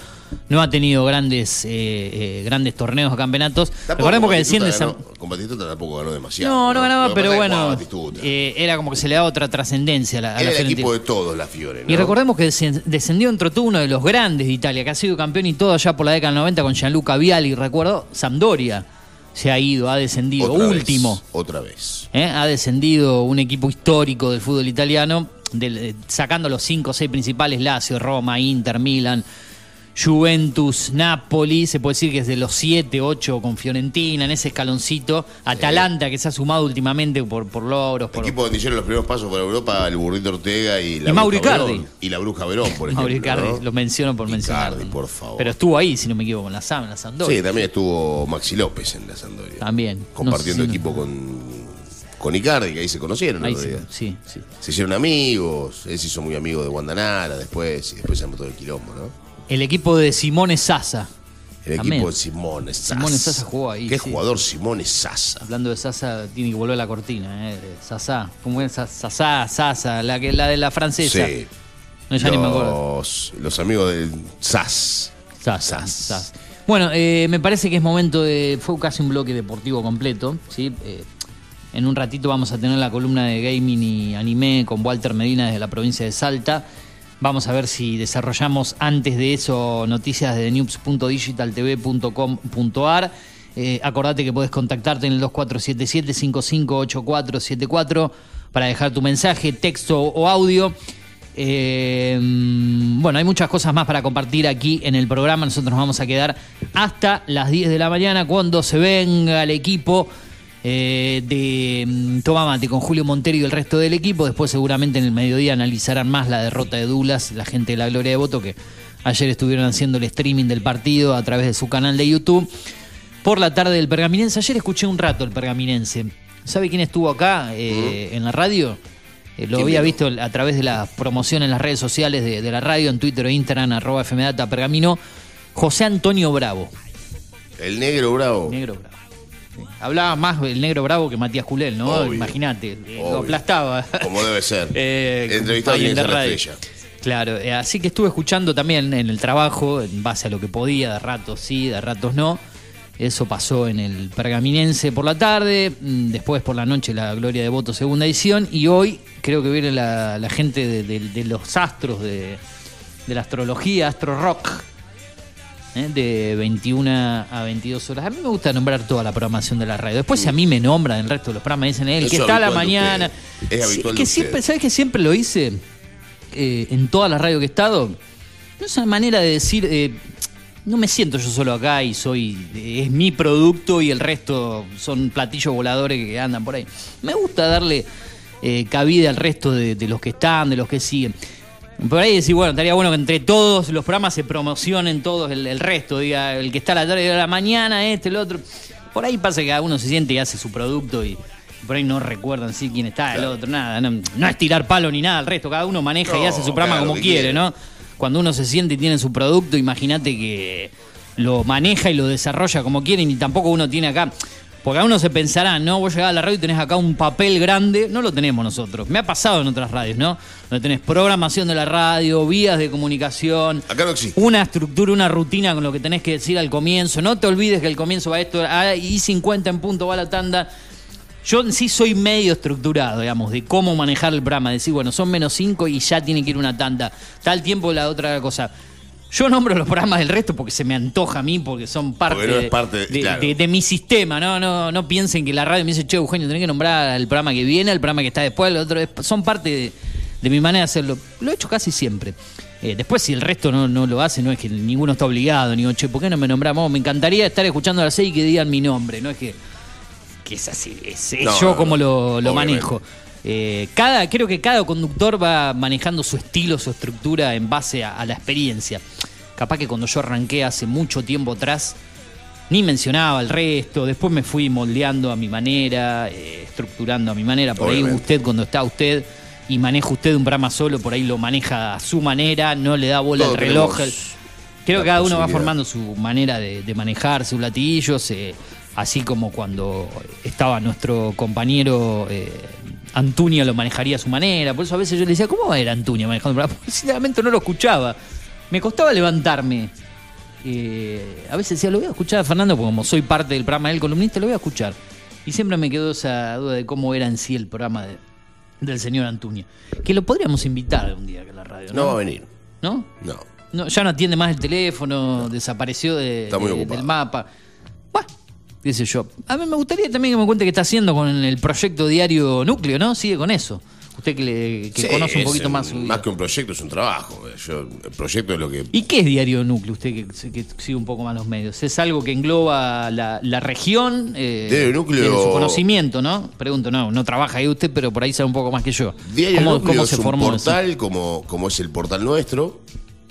no ha tenido grandes eh, eh, grandes torneos o campeonatos. Tampoco Recordemos que desciende San- Con Batistuta tampoco ganó demasiado. No, no ganaba, pero bueno, eh, era como que se le da otra trascendencia a la, a la Era el equipo de todos, la Fiore. Y ¿no? recordemos que descen- descendió entre todo uno de los grandes de Italia, que ha sido campeón y todo allá por la década del 90 con Gianluca Vialli. Recuerdo, Sampdoria se ha ido, ha descendido, Otra vez, último. otra vez. ¿eh? Ha descendido un equipo histórico del fútbol italiano, del- eh, sacando los cinco o seis principales, Lazio, Roma, Inter, Milan, Juventus, Napoli, se puede decir que es de los 7, 8 con Fiorentina, en ese escaloncito, Atalanta que se ha sumado últimamente por, por logros, por, Equipo donde hicieron los primeros pasos para Europa, el Burrito Ortega y la Y Bruja. Verón. Y la Bruja Verón, por [laughs] ejemplo. Mauro Icardi, ¿no? lo menciono por Icardi, mencionarlo. por favor. Pero estuvo ahí, si no me equivoco, en la Sam, en la Sampdoria. Sí, también estuvo Maxi López en la Sampdoria. También. Compartiendo No sé si equipo con, con Icardi, que ahí se conocieron. Ahí sí, sí, sí. Se hicieron amigos, él se hizo muy amigo de Guandanara después, y después se armó todo el quilombo, ¿no? El equipo de Simone Sasa. El También. equipo de Simone Sasa. Simone Sasa jugó ahí, Qué sí. jugador Simone Sasa. Hablando de Sasa, tiene que volver a la cortina, ¿eh? Sasa. ¿Cómo es? Sa- Sasa, Sasa, la, que, la de la francesa. Sí. No, ya ni me acuerdo. Los, los amigos del SAS. Sasa, Sas. Sasa. Bueno, eh, me parece que es momento de. Fue casi un bloque deportivo completo, ¿sí? Eh, en un ratito vamos a tener la columna de gaming y anime con Walter Medina desde la provincia de Salta. Vamos a ver si desarrollamos antes de eso noticias de news.digitaltv.com.ar. Eh, acordate que podés contactarte en el 2477-558474 para dejar tu mensaje, texto o audio. Eh, bueno, hay muchas cosas más para compartir aquí en el programa. Nosotros nos vamos a quedar hasta las 10 de la mañana cuando se venga el equipo eh, de mm, Toma Mate con Julio Montero y el resto del equipo. Después seguramente en el mediodía analizarán más la derrota de Dulas, la gente de la Gloria de Voto que ayer estuvieron haciendo el streaming del partido a través de su canal de YouTube. Por la tarde del Pergaminense. Ayer escuché un rato el Pergaminense. ¿Sabe quién estuvo acá eh, en la radio? Eh, lo ¿Quién había visto a través de la promoción en las redes sociales de, de la radio, en Twitter o Instagram, arroba FMData Pergamino. José Antonio Bravo. El negro bravo. Negro Bravo. Hablaba más el negro Bravo que Matías Culel, ¿no? Imagínate, lo aplastaba. Como debe ser. [laughs] Eh, Entrevistado en la estrella. Claro, eh, así que estuve escuchando también en el trabajo, en base a lo que podía, de ratos sí, de ratos no. Eso pasó en el Pergaminense por la tarde, mm, después por la noche la Gloria de Voto segunda edición y hoy creo que viene la, la gente de, de- de los astros de, de la astrología, Astro Rock, ¿eh? de 21 a 22 horas. A mí me gusta nombrar toda la programación de la radio. Después si a mí me nombran el resto de los programas, dicen el que es está a la mañana. Es habitual que siempre. ¿Sabes que siempre lo hice? eh, en todas las radios que he estado, no es una manera de decir, eh, no me siento yo solo acá y soy, es mi producto y el resto son platillos voladores que andan por ahí. Me gusta darle eh, cabida al resto de, de los que están, de los que siguen. Por ahí decir, bueno, estaría bueno que entre todos los programas se promocionen todos el, el resto, diga, el que está a la tarde, a la mañana, este, el otro. Por ahí pasa que cada uno se siente y hace su producto y por ahí no recuerdan sí quién está, el otro, nada. No, no es tirar palo ni nada al resto, cada uno maneja y hace su programa como quiere. ¿no? Cuando uno se siente y tiene su producto, imagínate que lo maneja y lo desarrolla como quiere y tampoco uno tiene acá. Porque a uno se pensará, ¿no? Vos llegás a la radio y tenés acá un papel grande. No lo tenemos nosotros. Me ha pasado en otras radios, ¿no? Donde tenés programación de la radio, vías de comunicación. Acá no existe. Una estructura, una rutina con lo que tenés que decir al comienzo. No te olvides que el comienzo va esto, ah, y 50 en punto va la tanda. Yo en sí soy medio estructurado, digamos, de cómo manejar el programa. Decir, bueno, son menos 5 y ya tiene que ir una tanda. Tal tiempo la otra cosa. Yo nombro los programas del resto porque se me antoja a mí, porque son parte, Porque no es de- parte de- de, claro. de- de mi sistema. No, no, no piensen que la radio me dice, che, Eugenio, tenés que nombrar el programa que viene, el programa que está después, el otro. son parte de, mi manera de hacerlo. Lo he hecho casi siempre. Eh, después, si el resto no, no lo hace, no es que ninguno está obligado, ni che, ¿por qué no me nombramos? Me encantaría estar escuchando a las seis y que digan mi nombre, no es que, que es así, es, es No, yo como lo, manejo. Eh, cada, creo que cada conductor va manejando su estilo, su estructura en base a, a la experiencia. Capaz que cuando yo arranqué hace mucho tiempo atrás, ni mencionaba el resto, después me fui moldeando a mi manera, eh, estructurando a mi manera. Por ahí usted, cuando está usted y maneja usted un programa solo, por ahí lo maneja a su manera, no le da bola al reloj. Creo que cada uno va formando su manera de, de manejar sus latillos, eh, así como cuando estaba nuestro compañero eh, Antuña lo manejaría a su manera. Por eso a veces yo le decía, ¿cómo va a ir Antuña manejando el programa? Porque [laughs] sinceramente no lo escuchaba. Me costaba levantarme. Eh, a veces decía, lo voy a escuchar a Fernando, porque como soy parte del programa del columnista, lo voy a escuchar. Y siempre me quedó esa duda de cómo era en sí el programa de- del señor Antuña. Que lo podríamos invitar algún día a la radio, ¿no? No va a venir. ¿No? No. No, ya no atiende más el teléfono, desapareció de- del mapa. Bueno, qué sé yo. A mí me gustaría también que me cuente qué está haciendo con el proyecto diario Núcleo, ¿no? Sigue con eso. Usted que, le- que Sí, conoce un poquito más su. Más que un proyecto, es un trabajo. Yo, el proyecto es lo que. ¿Y qué es Diario Núcleo? Usted que, que sigue un poco más los medios. ¿Es algo que engloba la, la región? Eh, Diario Núcleo- Tiene su conocimiento, ¿no? Pregunto, no, no trabaja ahí usted, pero por ahí sabe un poco más que yo. Diario ¿Cómo, Núcleo cómo es se un formó portal como, como es el portal nuestro,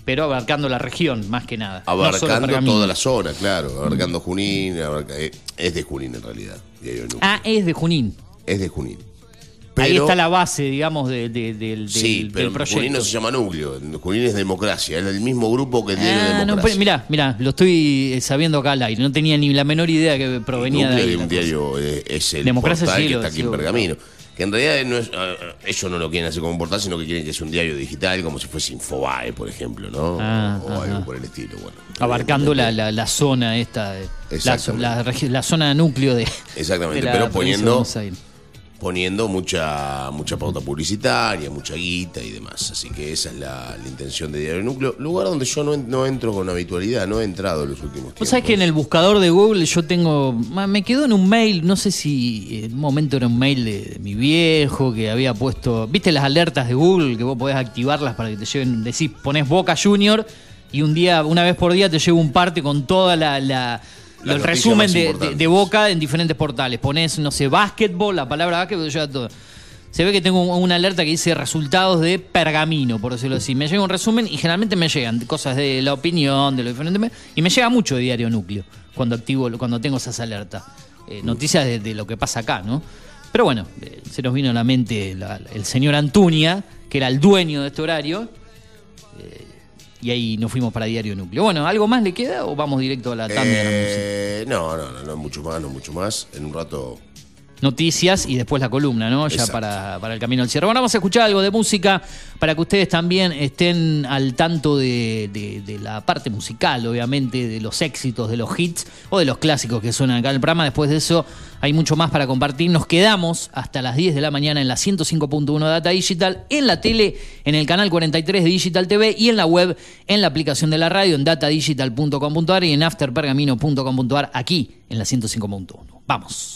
Pero abarcando la región, más que nada. No abarcando Pergamino. toda la zona, claro. Abarcando Junín, abarca- eh, es de Junín en realidad. Ah, es de Junín. Es de Junín. Ahí está la base, digamos, de- de- del, Sí, del- pero del proyecto. Junín no se llama núcleo. Junín es democracia. Es del mismo grupo que el diario Ah, no, Democracia. pero mirá, mirá, lo estoy eh, sabiendo acá al aire. No tenía ni la menor idea que provenía de núcleo de un cosa. diario eh, es el Democracia portal sí que está aquí sí en Pergamino. Que en realidad no es, ah, ah, ellos no lo quieren hacer como un portal, sino que quieren que sea un diario digital, como si fuese Infobae, por ejemplo, ¿no? Ah, o ajá. algo por el estilo. Bueno, Abarcando la, la, la zona esta, la, la, la zona núcleo de. Exactamente, de pero poniendo-. Poniendo mucha mucha pauta publicitaria, mucha guita y demás. Así que esa es la, la intención de Diario Núcleo. Lugar donde yo no, en- no entro con habitualidad, no he entrado en los últimos tiempos. Vos sabés que en el buscador de Google yo tengo. Me quedó en un mail, no sé si en un momento era un mail de, de mi viejo que había puesto. ¿Viste las alertas de Google que vos podés activarlas para que te lleven? Decís, ponés Boca Junior y un día, una vez por día te lleva un parte con toda la. El resumen de, de- importantes. de Boca en diferentes portales. Ponés, no sé, básquetbol, la palabra básquetbol, lleva todo. Se ve que tengo un- una alerta que dice resultados de pergamino, por decirlo así. Me llega un resumen y generalmente me llegan cosas de la opinión, de lo diferente. Y me llega mucho de Diario Núcleo cuando activo, cuando tengo esas alertas. Eh, noticias de, de lo que pasa acá, ¿no? Pero bueno, eh, se nos vino a la mente la- el señor Antuña, que era el dueño de este horario. eh, y ahí nos fuimos para Diario Núcleo. Bueno, ¿algo más le queda o vamos directo a la tanda de la música? Eh, no, no, no, no, mucho más, no mucho más. En un rato noticias y después la columna, ¿no? Ya para, para el camino al cierre. Bueno, vamos a escuchar algo de música para que ustedes también estén al tanto de, de- de la parte musical, obviamente, de los éxitos, de los hits o de los clásicos que suenan acá en el programa. Después de eso hay mucho más para compartir. Nos quedamos hasta las 10 de la mañana en la 105.1 Data Digital, en la tele, en el canal 43 de Digital TV y en la web, en la aplicación de la radio, en datadigital.com.ar y en afterpergamino.com.ar, aquí en la 105.1. Vamos.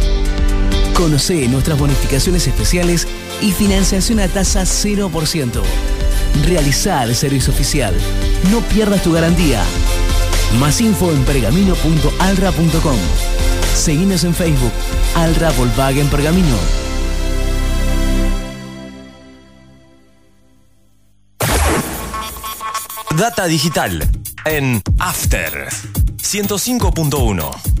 Conoce nuestras bonificaciones especiales y financiación a tasa 0%. Realizar el servicio oficial. No pierdas tu garantía. Más info en pergamino.alra.com. Seguinos en Facebook. Alra Volkswagen Pergamino. Data digital en After 105.1.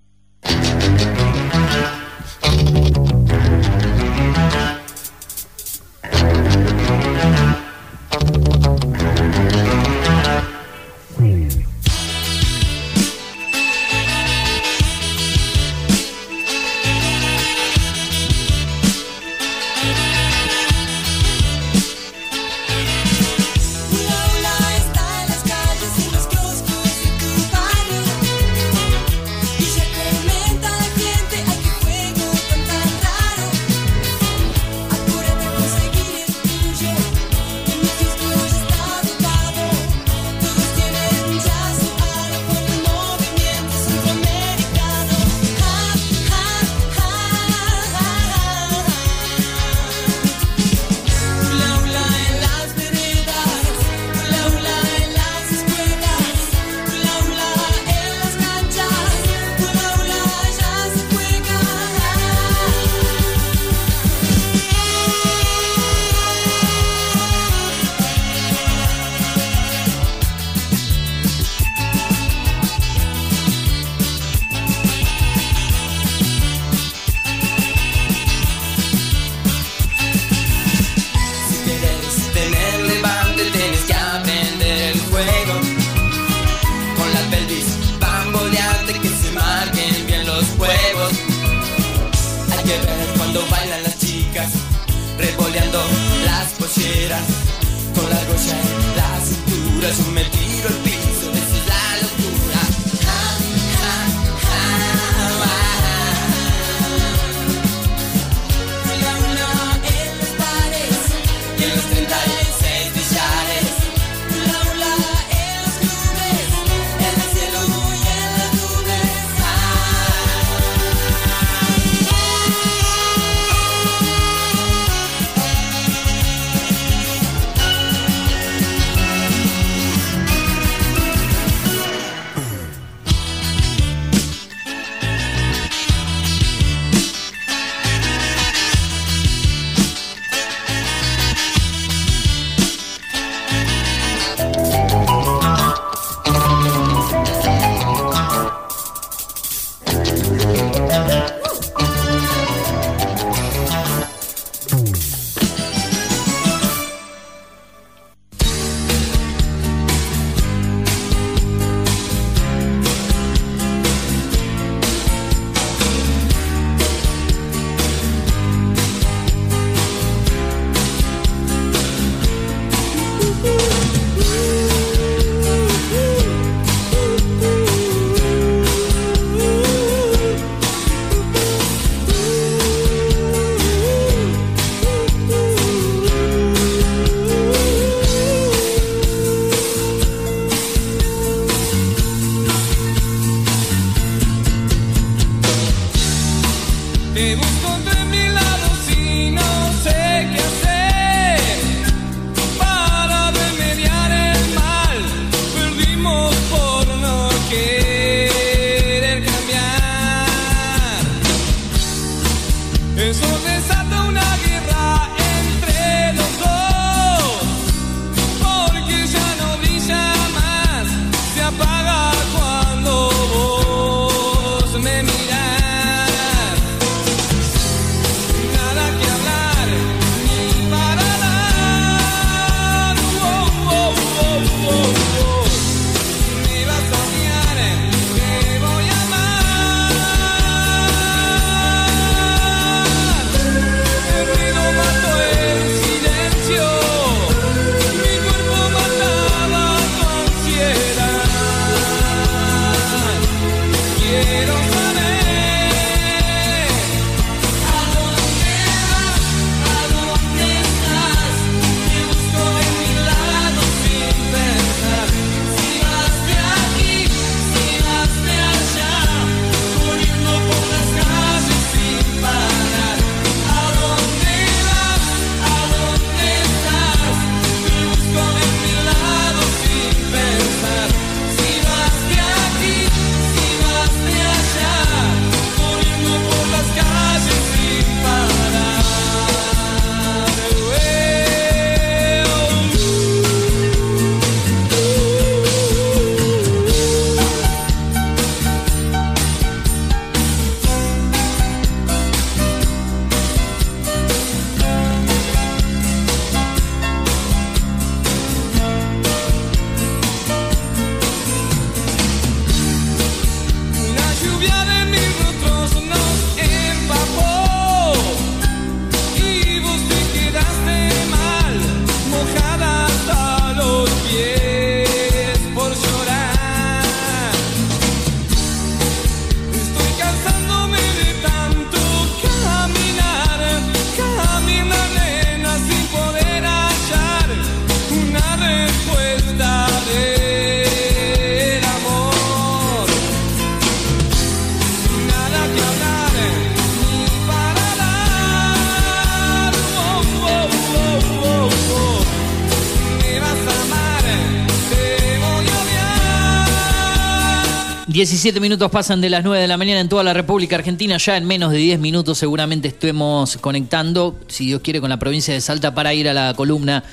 17 minutos pasan de las 9 de la mañana en toda la República Argentina. Ya en menos de 10 minutos seguramente estemos conectando, si Dios quiere, con la provincia de Salta para ir a la columna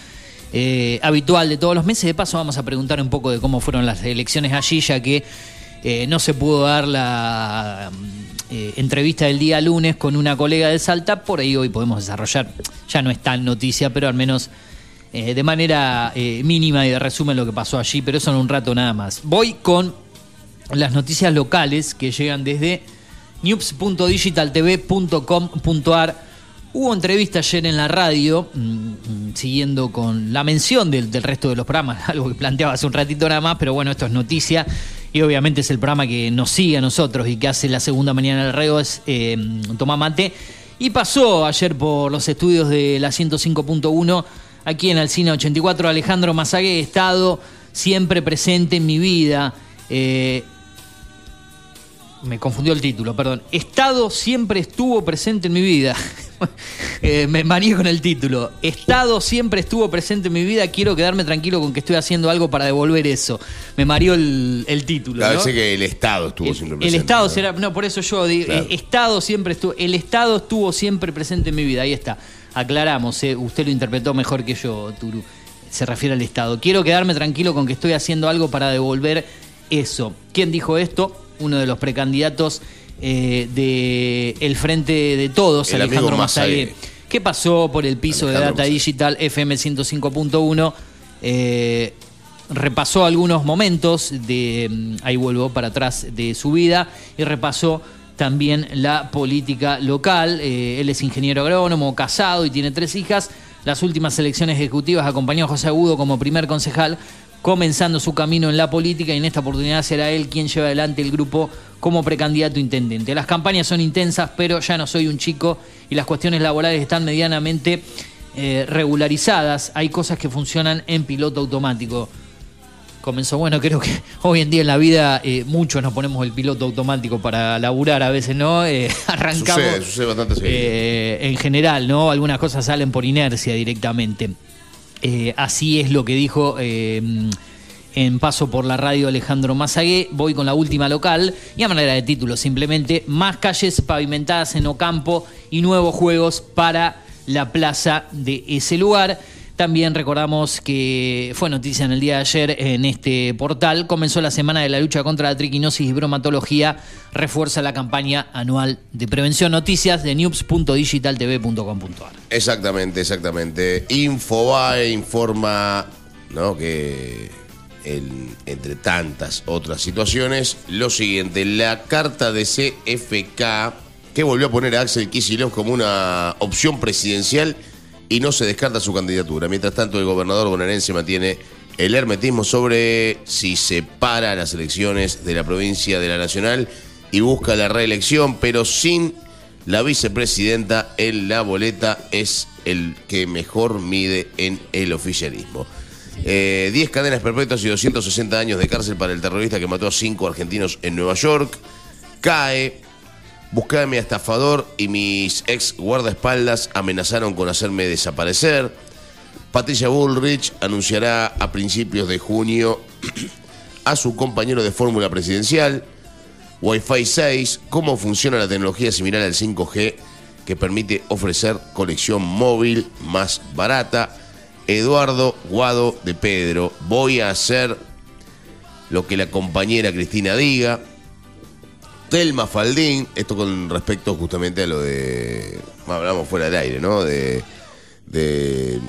eh, habitual de todos los meses. De paso vamos a preguntar un poco de cómo fueron las elecciones allí, ya que eh, no se pudo dar la eh, entrevista del día lunes con una colega de Salta. Por ahí hoy podemos desarrollar, ya no es tan noticia, pero al menos de manera mínima y de resumen lo que pasó allí, pero eso en un rato nada más. Voy con las noticias locales que llegan desde news.digitaltv.com.ar. Hubo entrevista ayer en la radio, mm, mm, siguiendo con la mención del, resto de los programas, [laughs] algo que planteaba hace un ratito nada más, pero bueno, esto es noticia y obviamente es el programa que nos sigue a nosotros y que hace la segunda mañana del reo, es eh, Tomá Mate. Y pasó ayer por los estudios de la 105.1 aquí en Alcina 84, Alejandro Mazague, estado siempre presente en mi vida. Eh, me confundió el título, perdón. Estado siempre estuvo presente en mi vida. [laughs] Eh, me mareé con el título. Estado siempre estuvo presente en mi vida. Quiero quedarme tranquilo con que estoy haciendo algo para devolver eso. Me mareó el, el título. Claro, ¿no? sé que el Estado estuvo siempre El presente. Estado ¿no? será, no, por eso yo digo, Claro. Estado siempre estuvo, el Estado estuvo siempre presente en mi vida, ahí está. Aclaramos, eh, usted lo interpretó mejor que yo, Turu. Se refiere al Estado. Quiero quedarme tranquilo con que estoy haciendo algo para devolver eso. ¿Quién dijo esto? Uno de los precandidatos eh, de el Frente de Todos, El Alejandro Mazagué. Mazagué. ¿Qué pasó por el piso de Data. Digital FM 105.1? Eh, repasó algunos momentos de, mm, ahí vuelvo para atrás, de su vida y repasó también la política local. Eh, él es ingeniero agrónomo, casado y tiene tres hijas. Las últimas elecciones ejecutivas acompañó a José Agudo como primer concejal, comenzando su camino en la política y en esta oportunidad será él quien lleva adelante el grupo como precandidato intendente. Las campañas son intensas, pero ya no soy un chico y las cuestiones laborales están medianamente eh, regularizadas. Hay cosas que funcionan en piloto automático. Comenzó, bueno, [laughs] creo que hoy en día en la vida eh, muchos nos ponemos el piloto automático para laburar, a veces no, Eh, [laughs] arrancamos. Sucede, sucede bastante en general, ¿no? Algunas cosas salen por inercia directamente. Eh, así es lo que dijo eh, en paso por la radio Alejandro Mazagué. Voy con la última local y a manera de título simplemente más calles pavimentadas en Ocampo y nuevos juegos para la plaza de ese lugar. También recordamos que fue noticia en el día de ayer en este portal. Comenzó la semana de la lucha contra la triquinosis y bromatología. Refuerza la campaña anual de prevención. Noticias de news.digitaltv.com.ar. Exactamente, exactamente. Infobae informa ¿no? que entre tantas otras situaciones, lo siguiente, la carta de CFK que volvió a poner a Axel Kicillof como una opción presidencial y no se descarta su candidatura. Mientras tanto, el gobernador bonaerense mantiene el hermetismo sobre si se para las elecciones de la provincia de la Nacional y busca la reelección, pero sin la vicepresidenta en la boleta es el que mejor mide en el oficialismo. Eh, 10 cadenas perpetuas y 260 años de cárcel para el terrorista que mató a cinco argentinos en Nueva York. Cae. Buscaba a estafador y mis ex guardaespaldas amenazaron con hacerme desaparecer. Patricia Bullrich anunciará a principios de junio [clears throat] a su compañero de fórmula presidencial. Wi-Fi 6, cómo funciona la tecnología similar al 5G que permite ofrecer conexión móvil más barata. Eduardo Guado de Pedro, voy a hacer lo que la compañera Cristina diga. Telma Faldín, esto con respecto justamente a lo de. Hablamos fuera del aire, ¿no? De. de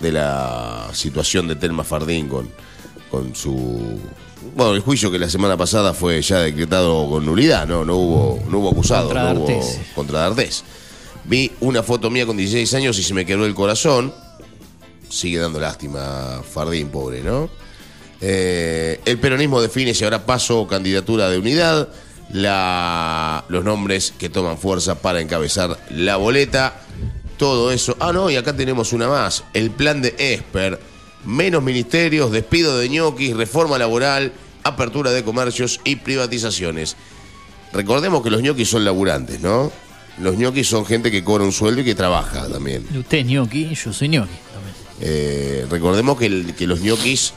de la situación de Telma Fardín con, con su bueno el juicio que la semana pasada fue ya decretado con nulidad no no hubo no hubo acusado Contra no hubo contra D'Artés vi una foto mía con 16 años y se me quebró el corazón sigue dando lástima Fardín pobre no Eh, el peronismo define si habrá paso o candidatura de unidad la, los nombres que toman fuerza para encabezar la boleta todo eso. Ah, no, y acá tenemos una más. El plan de Esper. Menos ministerios, despido de ñoquis, reforma laboral, apertura de comercios y privatizaciones. Recordemos que los ñoquis son laburantes, ¿no? Los ñoquis son gente que cobra un sueldo y que trabaja también. Usted es ñoqui, yo soy ñoqui. Eh, recordemos que, el- que los ñoquis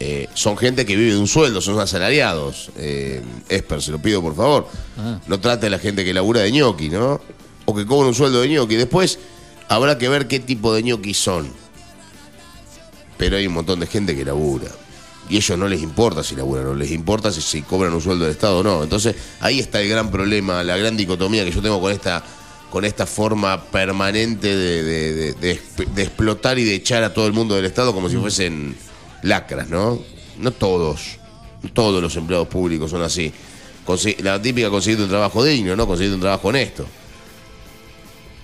eh, son gente que vive de un sueldo, son asalariados. Eh, Esper, se lo pido por favor. Ah. No trate a la gente que labura de ñoqui, ¿no? O que cobra un sueldo de ñoqui. Después habrá que ver qué tipo de ñoqui son. Pero hay un montón de gente que labura. Y a ellos no les importa si laburan, no les importa si, si cobran un sueldo del Estado o no. Entonces, ahí está el gran problema, la gran dicotomía que yo tengo con esta, con esta forma permanente de, de- de- de exp- de explotar y de echar a todo el mundo del Estado como si fuesen lacras, ¿no? No todos, no todos los empleados públicos son así. La típica conseguir un trabajo digno, ¿no? Conseguir un trabajo honesto.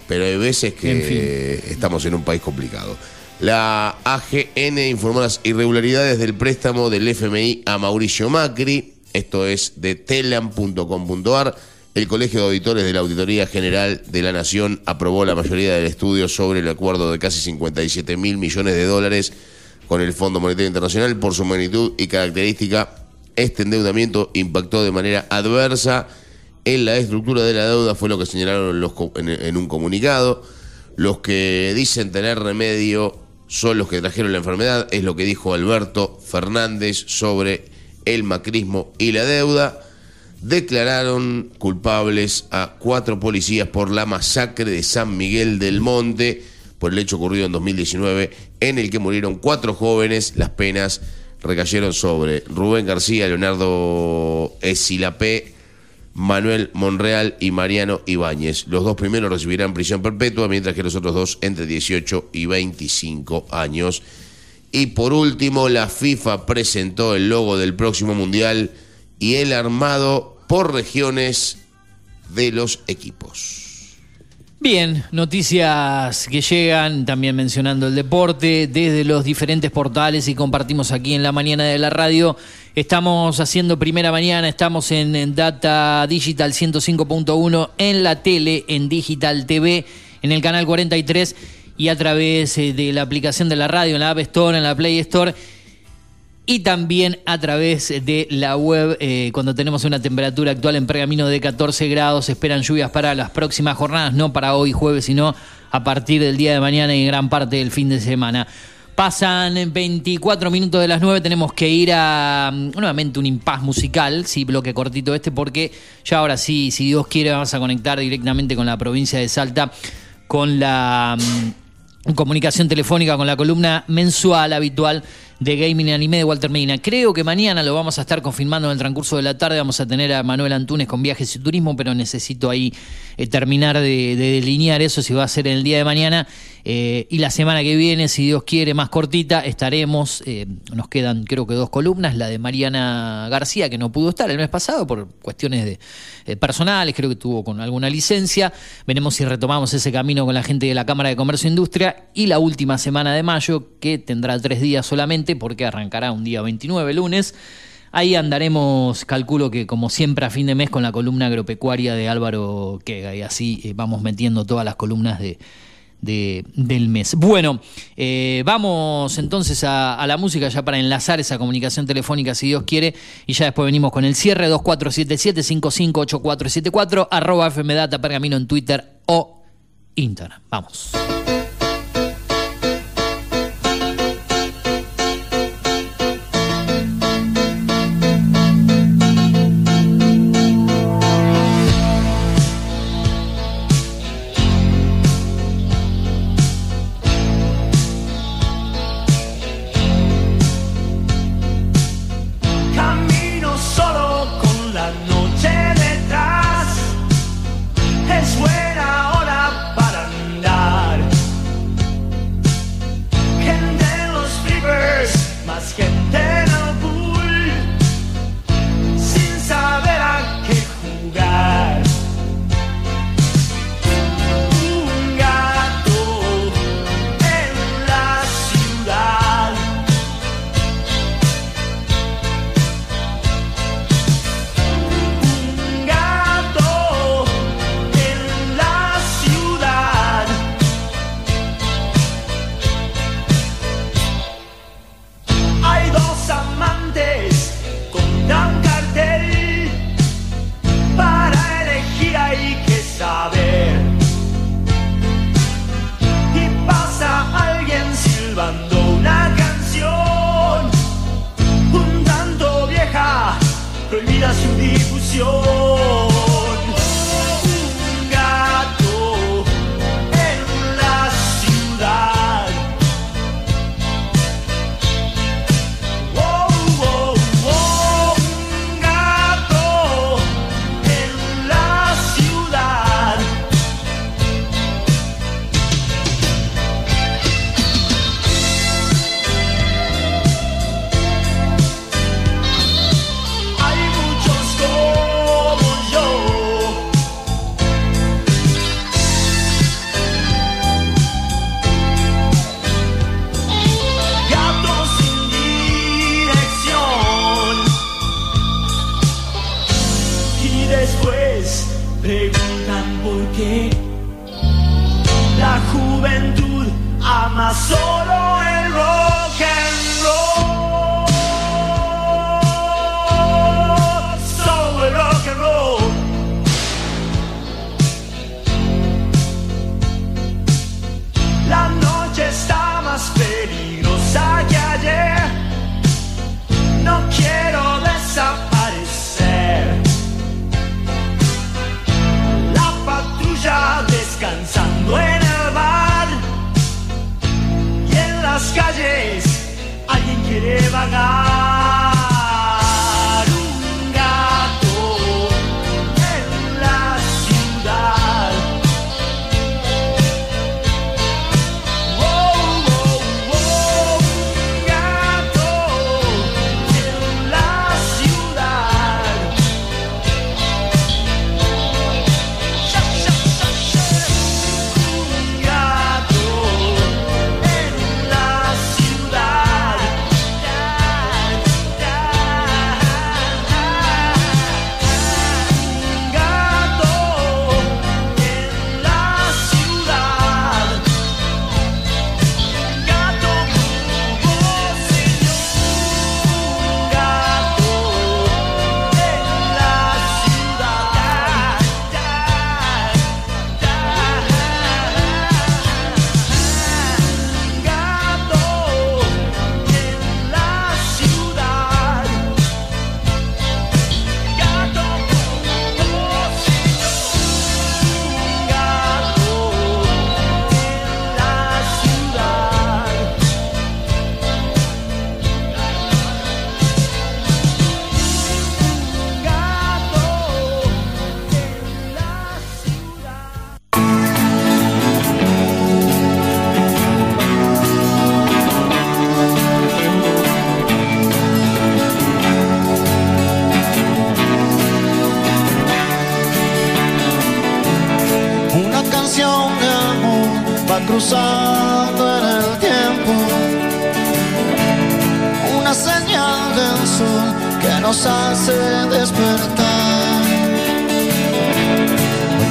Pero hay veces que estamos en un país complicado. La AGN informó las irregularidades del préstamo del FMI a Mauricio Macri. Esto es de telam.com.ar. El Colegio de Auditores de la Auditoría General de la Nación aprobó la mayoría del estudio sobre el acuerdo de casi 57 mil millones de dólares con el Fondo Monetario Internacional por su magnitud y característica. Este endeudamiento impactó de manera adversa en la estructura de la deuda, fue lo que señalaron los en, en un comunicado. Los que dicen tener remedio son los que trajeron la enfermedad, es lo que dijo Alberto Fernández sobre el macrismo y la deuda. Declararon culpables a cuatro policías por la masacre de San Miguel del Monte, por el hecho ocurrido en 2019, en el que murieron cuatro jóvenes. Las penas recayeron sobre Rubén García, Leonardo Esilapé, Manuel Monreal y Mariano Ibáñez. Los dos primeros recibirán prisión perpetua, mientras que los otros dos entre 18 y 25 años. Y por último, la FIFA presentó el logo del próximo Mundial y el armado por regiones de los equipos. Bien, noticias que llegan, también mencionando el deporte, desde los diferentes portales y compartimos aquí en la mañana de la radio. Estamos haciendo primera mañana, estamos en, Data Digital 105.1, en la tele, en Digital TV, en el canal 43 y a través eh, de la aplicación de la radio, en la App Store, en la Play Store y también a través de la web eh, cuando tenemos una temperatura actual en Pergamino de 14 grados. Esperan lluvias para las próximas jornadas, no para hoy jueves, sino a partir del día de mañana y gran parte del fin de semana. Pasan 24 minutos de las 9, tenemos que ir a mm, nuevamente un impas musical, sí, bloque cortito este, porque ya ahora sí, si Dios quiere, vamos a conectar directamente con la provincia de Salta, con la mm, comunicación telefónica, con la columna mensual habitual de Gaming Anime de Walter Medina. Creo que mañana lo vamos a estar confirmando en el transcurso de la tarde. Vamos a tener a Manuel Antunes con viajes y turismo, pero necesito ahí eh, terminar de, de delinear eso si va a ser el día de mañana. Eh, y la semana que viene, si Dios quiere, más cortita, estaremos. eh, nos quedan, creo que dos columnas. La de Mariana García, que no pudo estar el mes pasado por cuestiones de, eh, personales, creo que tuvo con alguna licencia. Veremos si retomamos ese camino con la gente de la Cámara de Comercio e Industria. Y la última semana de mayo, que tendrá tres días solamente, porque arrancará un día 29, lunes. Ahí andaremos, calculo que como siempre a fin de mes con la columna agropecuaria de Álvaro Quega y así vamos metiendo todas las columnas de, de- del mes. Bueno, eh, vamos entonces a, a la música ya para enlazar esa comunicación telefónica si Dios quiere y ya después venimos con el cierre 2477-558474 arroba fmdata pergamino en Twitter o Instagram. Vamos. cruzando en el tiempo. Una señal del sol que nos hace despertar.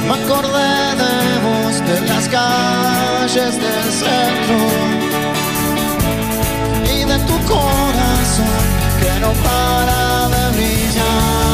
Me acordé de vos en las calles del centro y de tu corazón que no para de brillar.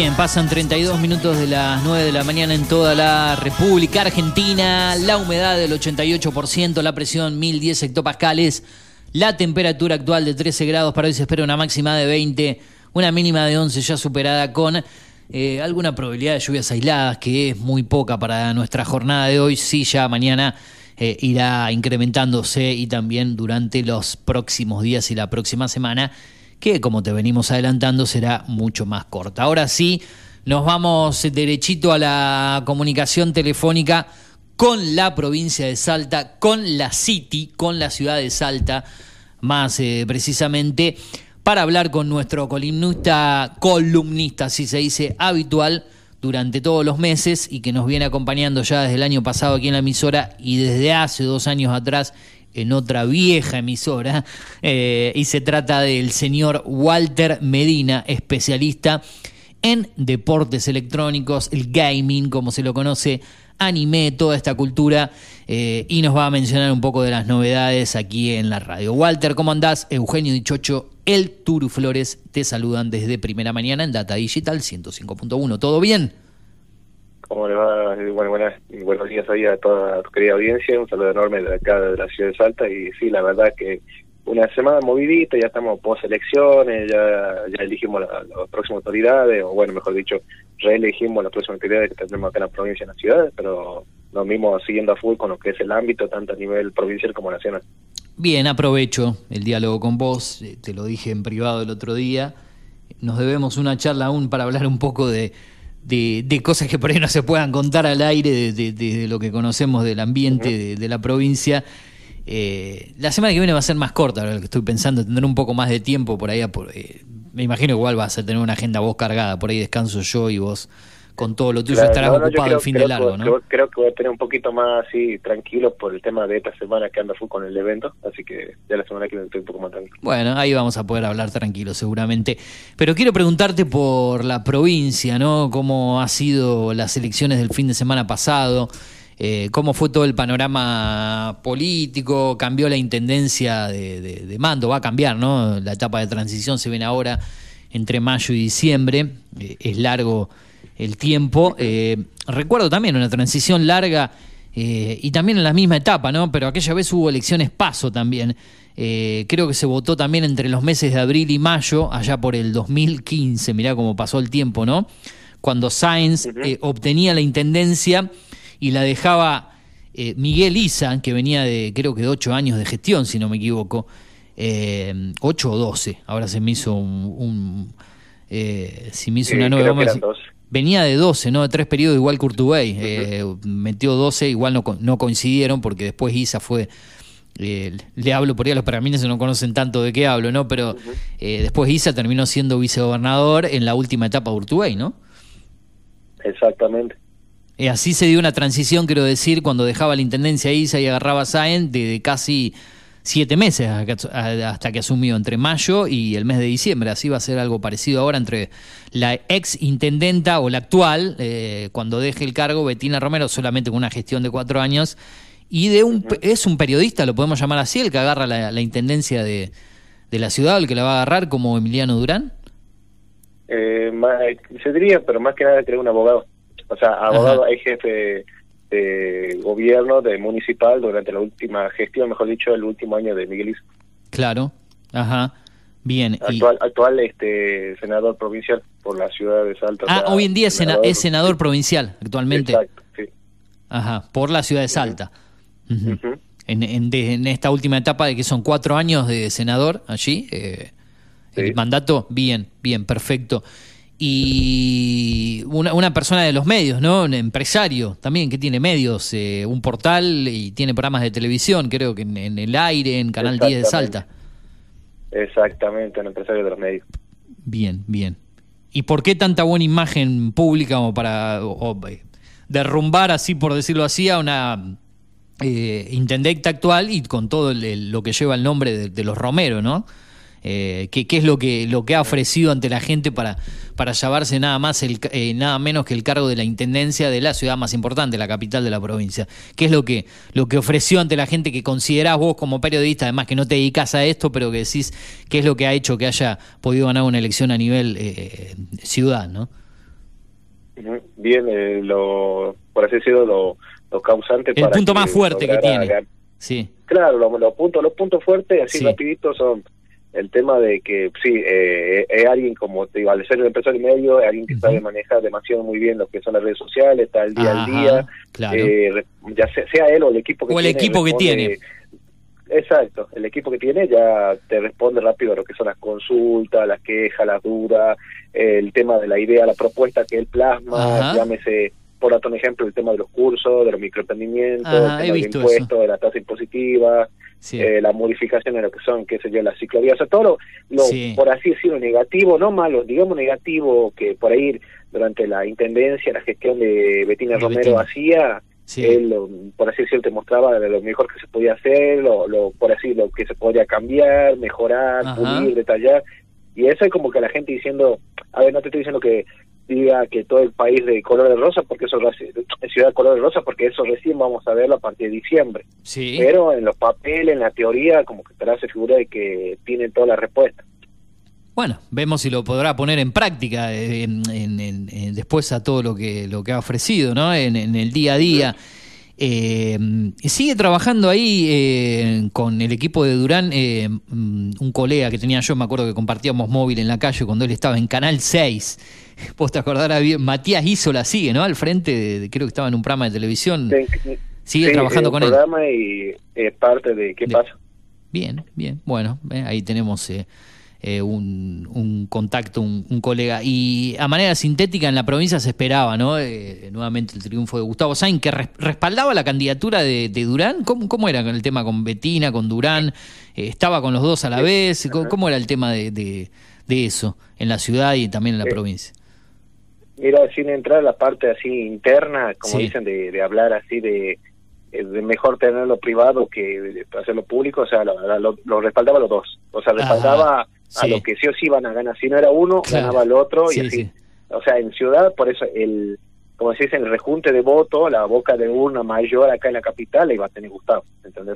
Bien, pasan 32 minutos de las 9 de la mañana en toda la República Argentina. La humedad del 88%, la presión 1010 hectopascales, la temperatura actual de 13 grados. Para hoy se espera una máxima de 20, una mínima de 11 ya superada con eh, alguna probabilidad de lluvias aisladas, que es muy poca para nuestra jornada de hoy. Sí, ya mañana eh, irá incrementándose y también durante los próximos días y la próxima semana que como te venimos adelantando será mucho más corta. Ahora sí, nos vamos derechito a la comunicación telefónica con la provincia de Salta, con la City, con la ciudad de Salta, más eh, precisamente, para hablar con nuestro columnista, columnista, así se dice, habitual durante todos los meses y que nos viene acompañando ya desde el año pasado aquí en la emisora y desde hace dos años atrás en otra vieja emisora, eh, y se trata del señor Walter Medina, especialista en deportes electrónicos, el gaming, como se lo conoce, anime, toda esta cultura, eh, y nos va a mencionar un poco de las novedades aquí en la radio. Walter, ¿cómo andás? Eugenio Dichocho, el Turu Flores, te saludan desde Primera Mañana en Data Digital 105.1. ¿Todo bien? ¿Cómo le va? Bueno, buenas, buenos días ahí a toda tu querida audiencia. Un saludo enorme de acá, de la ciudad de Salta. Y sí, la verdad que una semana movidita, ya estamos post elecciones, ya, ya elegimos las próximas autoridades, o bueno, mejor dicho, reelegimos las próximas autoridades que tendremos acá en la provincia y en las ciudades, pero lo mismo siguiendo a full con lo que es el ámbito, tanto a nivel provincial como nacional. Bien, aprovecho el diálogo con vos, eh, te lo dije en privado el otro día. Nos debemos una charla aún para hablar un poco de de, cosas que por ahí no se puedan contar al aire, de, lo que conocemos del ambiente de, la provincia. Eh, la semana que viene va a ser más corta, ahora lo que estoy pensando, tendré un poco más de tiempo por ahí. Por, eh, me imagino igual vas a tener una agenda vos cargada, por ahí descanso yo y vos con todo lo tuyo estarás ocupado el fin de largo, ¿no? Creo, que voy a tener un poquito más así tranquilo por el tema de esta semana que anda full con el evento, así que ya la semana que viene estoy un poco más tranquilo. Bueno, ahí vamos a poder hablar tranquilo seguramente. Pero quiero preguntarte por la provincia, ¿no? ¿Cómo ha sido las elecciones del fin de semana pasado? Eh, ¿Cómo fue todo el panorama político? ¿Cambió la intendencia de, mando? Va a cambiar, ¿no? La etapa de transición se viene ahora entre mayo y diciembre. Eh, es largo el tiempo. Eh, recuerdo también una transición larga eh, y también en la misma etapa, ¿no? Pero aquella vez hubo elecciones paso también. Eh, creo que se votó también entre los meses de abril y mayo, allá por el 2015, mirá cómo pasó el tiempo, ¿no? Cuando Sáenz obtenía la intendencia y la dejaba Miguel Isa, que venía de creo que de ocho años de gestión, si no me equivoco, ocho o doce, ahora se me hizo un... si me hizo una nueva venía de 12, ¿no? De tres periodos igual que eh, metió 12, igual no, no coincidieron porque después Isa fue... Eh, le hablo por ahí a los pergamines no conocen tanto de qué hablo, ¿no? Pero eh, después Isa terminó siendo vicegobernador en la última etapa de Urtubey, ¿no? Exactamente. Y así se dio una transición, quiero decir, cuando dejaba la intendencia Isa y agarraba a Sáenz de casi siete meses hasta que asumió entre mayo y el mes de diciembre. Así va a ser algo parecido ahora entre la ex intendenta o la actual, eh, cuando deje el cargo, Betina Romero, solamente con una gestión de cuatro años, y de un es un periodista, lo podemos llamar así, el que agarra la, intendencia de, de, la ciudad, el que la va a agarrar como Emiliano Durán. Eh, se diría, pero más que nada creo un abogado. O sea, abogado, hay jefe de gobierno de municipal durante la última gestión, mejor dicho, el último año de Miguel Claro, ajá. Bien. Actual, actual este senador provincial por la ciudad de Salta. Ah, hoy en día es senador, provincial actualmente. Exacto, sí. Ajá, por la ciudad de Salta. en, en, esta última etapa de que son cuatro años de senador allí, eh, el mandato, bien, bien, perfecto y una, una, persona de los medios, ¿no? Un empresario también que tiene medios, eh, un portal y tiene programas de televisión, creo que en, el aire, en Canal 10 de Salta. Exactamente, un empresario de los medios. Bien, bien. ¿Y por qué tanta buena imagen pública como para eh, derrumbar, así por decirlo así, a una eh, intendente actual y con todo lo que lleva el nombre de, de los Romero, ¿no? Eh, qué, es lo que, lo que ha ofrecido ante la gente para, para llevarse nada más el, eh, nada menos que el cargo de la intendencia de la ciudad más importante, la capital de la provincia. ¿Qué es lo que, lo que ofreció ante la gente que considerás vos como periodista, además que no te dedicas a esto, pero que decís qué es lo que ha hecho que haya podido ganar una elección a nivel eh, ciudad, ¿no? Bien, eh, lo, por así decirlo, lo, lo causante El para punto más fuerte que tiene. Sí. Claro, lo- los puntos los puntos fuertes, así Sí. rapidito, son el tema de que, sí, eh, es alguien como, te digo, al ser un empresario y medio, es alguien que sabe manejar demasiado muy bien lo que son las redes sociales, está al día Ajá, al día, claro. eh, ya sea, sea él o el equipo que O el tiene. equipo que tiene. Exacto, el equipo que tiene ya te responde rápido a lo que son las consultas, las quejas, las dudas, el tema de la idea, la propuesta que él plasma, Ajá. llámese, por otro ejemplo, el tema de los cursos, de los microemprendimientos, el tema del visto impuesto, de la tasa impositiva, Sí. eh, la modificación de lo que son, qué sé yo, las ciclovías, o sea, todo lo, lo, Sí. por así decirlo, negativo, no malo, digamos negativo, que por ahí durante la intendencia, la gestión de Betina De Romero Betina. hacía, Sí. él, por así decirlo, te mostraba lo mejor que se podía hacer, lo, lo, por así lo que se podía cambiar, mejorar, Ajá. pulir, detallar, y eso es como que la gente diciendo, a ver, no te estoy diciendo que diga que todo el país de color de rosa, porque eso es ciudad de color de rosa, porque eso recién vamos a verlo a partir de diciembre. Sí. Pero en los papeles, en la teoría, como que te la hace figura de que tienen todas las respuestas. Bueno, vemos si lo podrá poner en práctica eh, en- en- en- en- después a todo lo que, lo que ha ofrecido, ¿no? En, en el día a día. Eh, sigue trabajando ahí eh, con el equipo de Durán, eh, mm, un colega que tenía yo, me acuerdo que compartíamos móvil en la calle cuando él estaba en Canal 6. [laughs] Vos te acordarás bien, Matías Isola sigue, ¿no? Al frente, de, de- creo que estaba en un programa de televisión. Sigue Sí, trabajando eh, con él. programa y parte de qué pasa. Bien, bien. Bueno, eh, ahí tenemos eh, un, un contacto, un, un colega. Y a manera sintética en la provincia se esperaba, ¿no? Eh, nuevamente el triunfo de Gustavo Sainz, que res- respaldaba la candidatura de, de Durán. ¿Cómo, ¿Cómo era con el tema con Betina, con Durán? Eh, ¿Estaba con los dos a la vez? ¿Cómo, cómo era el tema de, de- de eso en la ciudad y también en la Sí. provincia? Mira, sin entrar a la parte así interna, como Sí. dicen, de, hablar así de, eh, de mejor tenerlo privado que hacerlo público, o sea, lo, lo, lo respaldaba los dos. O sea, respaldaba sí. a lo que sí o sí iban a ganar. Si no era uno, Claro. ganaba el otro Sí, y así. sí. O sea, en ciudad, por eso el, como se dice, el rejunte de voto, la boca de urna mayor acá en la capital, le iba a tener Gustavo.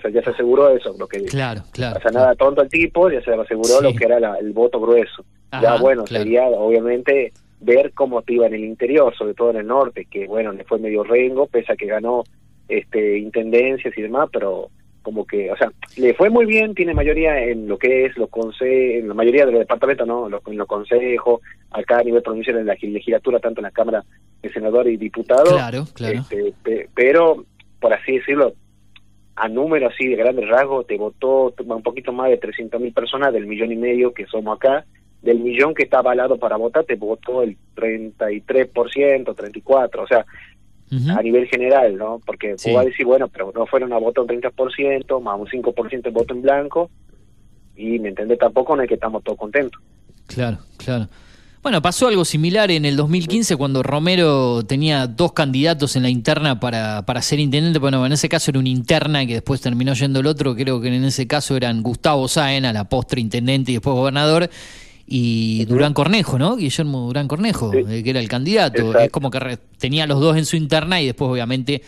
sea, ya se aseguró eso, lo que Claro, claro. o sea, nada tonto el tipo, ya se aseguró Sí. lo que era la- el voto grueso. Ajá, ya bueno, claro. sería obviamente ver cómo te iba en el interior, sobre todo en el norte, que bueno, le fue medio rengo, pese a que ganó este intendencias y demás, pero como que, o sea, le fue muy bien, tiene mayoría en lo que es los consejos, en la mayoría de los departamentos, ¿no? Los- en los consejos, acá a nivel provincial en la legislatura, tanto en la Cámara de Senadores y Diputados. Claro, claro. Este, pe- pero, por así decirlo, a número así de grandes rasgos, te votó un poquito más de 300 mil personas del millón y medio que somos acá. Del millón que está avalado para votar, te votó el 33%, 34%, o sea, a nivel general, ¿no? Porque Sí. vos vas a decir, bueno, pero no fueron a voto un 30%, más un 5% de voto en blanco, y me entiende tampoco no es que estamos todos contentos. Claro, claro. Bueno, pasó algo similar en el 2015 cuando Romero tenía dos candidatos en la interna para, para ser intendente. Bueno, en ese caso era una interna que después terminó yendo el otro. Creo que en ese caso eran Gustavo Sáen, a la postre intendente y después gobernador, y Durán Cornejo, ¿no? Guillermo Durán Cornejo, eh, que era el candidato. Exacto. Es como que re- tenía los dos en su interna y después, obviamente,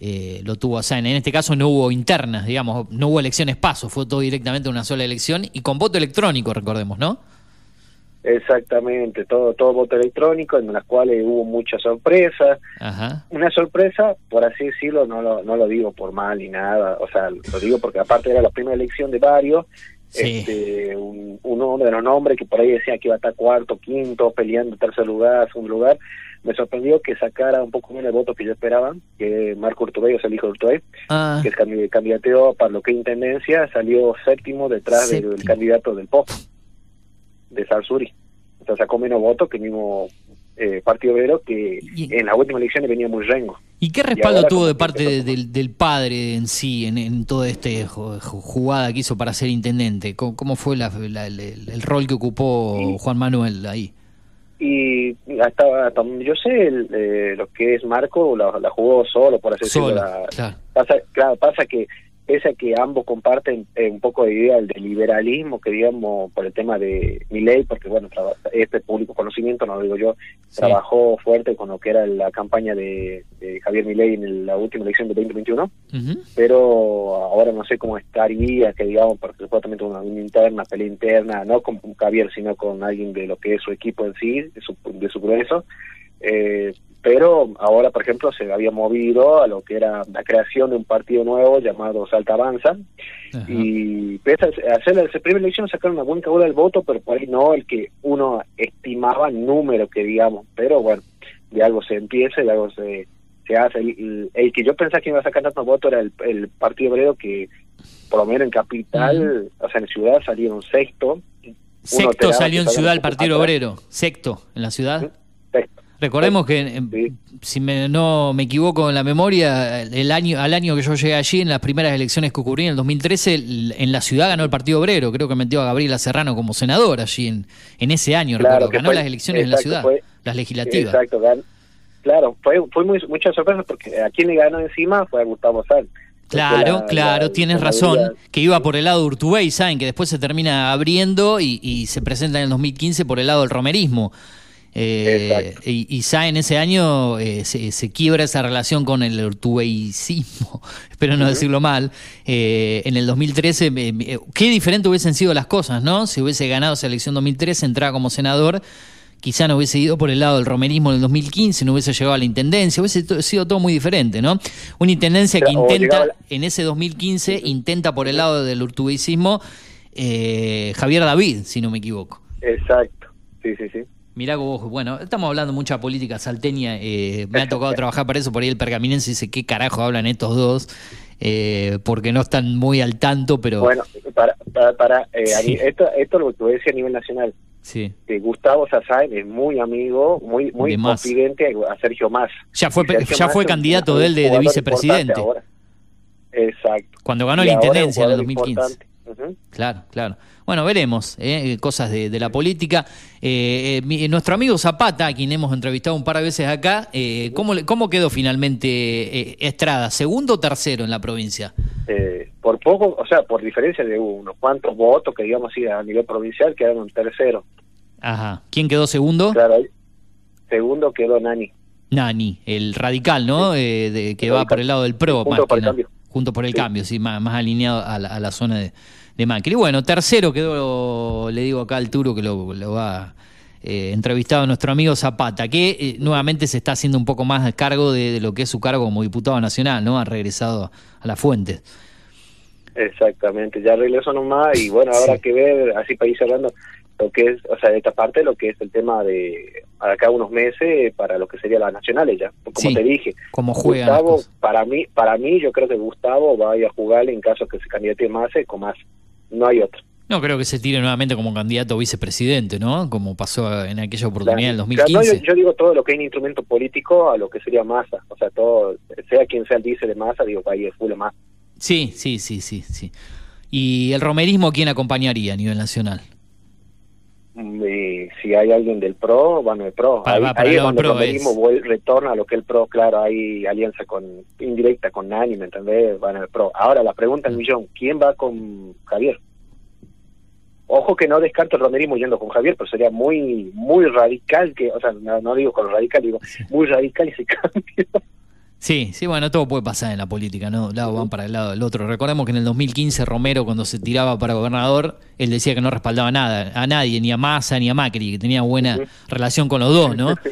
eh, lo tuvo a Sáen. En este caso no hubo internas, digamos, no hubo elecciones paso, fue todo directamente una sola elección y con voto electrónico, recordemos, ¿no? Exactamente, todo todo voto electrónico, en las cuales hubo muchas sorpresas. Ajá. Una sorpresa, por así decirlo, no lo, no lo digo por mal ni nada, o sea, lo digo porque aparte era la primera elección de varios, Sí. este, un, de los nombres que por ahí decía que iba a estar cuarto, quinto, peleando tercer lugar, segundo lugar, me sorprendió que sacara un poco menos de votos que yo esperaba, que Marco Urtubey, o sea, el hijo de Urtubey, Ah, que es candi- candidateó para lo que intendencia, salió séptimo detrás del, candidato del POP, de Salsuri. O sea, sacó menos votos que el mismo eh, Partido Obrero, que en las últimas elecciones venía muy rengo. ¿Y qué respaldo tuvo de parte de- del, del padre en sí, en, en toda esta jugada que hizo para ser intendente? ¿Cómo, cómo fue la- la- el, el rol que ocupó Juan Manuel ahí? Y hasta, yo sé, el, eh, lo que es Marco la, la jugó solo, por así decirlo. Claro. Pasa, claro, pasa que pese a que ambos comparten eh, un poco de idea del liberalismo, que digamos por el tema de mi ley, porque bueno, este público conocimiento, no lo digo yo, trabajó fuerte con lo que era la campaña de, de Javier Milei en el- la última elección de 2021, pero ahora no sé cómo estaría, que digamos, porque supuestamente una, una interna, pelea interna, no con Javier, sino con alguien de lo que es su equipo en sí, de su, de su grueso, eh, pero ahora, por ejemplo, se había movido a lo que era la creación de un partido nuevo llamado Salta Avanza, y pese a hacer la primera elección sacaron una buena cauda del voto, pero por ahí no el que uno estimaba número que digamos, pero bueno, de algo se empieza y de algo se, se hace. El, el que yo pensaba que iba a sacar tantos votos era el, el Partido Obrero que por lo menos en Capital, o sea, en Ciudad salieron sexto. Sexto salió en Ciudad el Partido. Obrero. Sexto en la ciudad. Recordemos que, eh, si me- no me equivoco en la memoria, el año al año que yo llegué allí, en las primeras elecciones que ocurrieron en el 2013, el- en la ciudad ganó el Partido Obrero. Creo que metió a Gabriela Serrano como senador allí en, en ese año. Claro, Ganó fue- las elecciones en la ciudad, fue- las legislativas. Exacto, gan- claro, fue, fue muy, mucha sorpresa porque a quien le ganó encima fue a Gustavo Sanz. Claro, la- claro, la- tienes la razón, que iba por el lado de Urtubey, saben que después se termina abriendo y, y se presenta en el 2015 por el lado del romerismo. Eh, y, y saben, ese año eh, se, se quiebra esa relación con el urtubeicismo, [laughs] espero no decirlo mal. Eh, en el 2013, eh, eh, qué diferente hubiesen sido las cosas, ¿no? Si hubiese ganado esa elección 2013, entraba como senador, quizá no hubiese ido por el lado del romerismo en el 2015, no hubiese llegado a la intendencia, hubiese sido todo muy diferente, ¿no? Una intendencia que intenta, la- en ese 2015, intenta por el lado del urtubeicismo eh, Javier David, si no me equivoco. Exacto, sí, sí, sí. Mirá vos, bueno, estamos hablando mucha política salteña, eh, me ha tocado trabajar para eso, por ahí el pergaminense dice qué carajo hablan estos dos, eh, porque no están muy al tanto, pero Bueno, para, para, para eh, Sí. esto, esto lo que decía a nivel nacional. sí. Eh, Gustavo Sazain es muy amigo, muy muy confidente a Sergio Más. Ya fue- Sergio ya Mas fue candidato de él de- vicepresidente. ahora. Exacto. Cuando ganó Y la intendencia en el jugador 2015. importante. Claro, claro. Bueno, veremos eh, cosas de, de la política. Eh, eh, mi- nuestro amigo Zapata, a quien hemos entrevistado un par de veces acá, eh, ¿cómo, ¿cómo quedó finalmente eh, Estrada? ¿Segundo o tercero en la provincia? Eh, por poco, o sea, por diferencia de unos cuantos votos que digamos así a nivel provincial quedaron tercero. Ajá. ¿Quién quedó segundo? Claro, segundo quedó Nani. Nani, el radical, ¿no? Eh, de, que El va radical. por el lado del PRO. Juntos más por el nada. Cambio. Juntos por el cambio, sí, más, más alineado a la, a la zona de, de Macri. Y bueno, tercero quedó, le digo acá al Turo que lo, lo va eh, entrevistado nuestro amigo Zapata, que eh, nuevamente se está haciendo un poco más a cargo de, de lo que es su cargo como diputado nacional, ¿no? Ha regresado a la fuente. Exactamente, ya regreso nomás y bueno, habrá que ver, así para ir cerrando, lo que es, o sea, de esta parte, lo que es el tema de acá unos meses para lo que sería las nacionales ya, como Sí, te dije. cómo juegan las Gustavo, para mí, para mí, yo creo que Gustavo va a ir a jugar en caso que se candidate más con más, no hay otro. No creo que se tire nuevamente como candidato a vicepresidente, ¿no? Como pasó en aquella oportunidad en el O sea, 2015. no, yo, yo digo todo lo que es un instrumento político a lo que sería masa, o sea, todo, sea quien sea el dice de masa, digo, va a ir de full masa. Sí, sí, sí, sí, sí. ¿Y el romerismo quién acompañaría a nivel nacional? Y si hay alguien del PRO, van al PRO. Para- ahí para ahí el es cuando el PRO, romerismo es. retorna a lo que el PRO, claro, hay alianza con indirecta con Nani, ¿me entendés? Van al PRO. Ahora, la pregunta Mm. del millón, ¿quién va con Javier? Ojo que no descarto el romerismo yendo con Javier, pero sería muy muy radical, que o sea, no, no digo con radical, digo muy radical ese [laughs] cambio. Sí, sí, bueno, todo puede pasar en la política, ¿no? Un lado van para el lado del otro. Recordemos que en el 2015 Romero, cuando se tiraba para gobernador, él decía que no respaldaba nada, a nadie, ni a Massa ni a Macri, que tenía buena relación con los dos, ¿no? [laughs]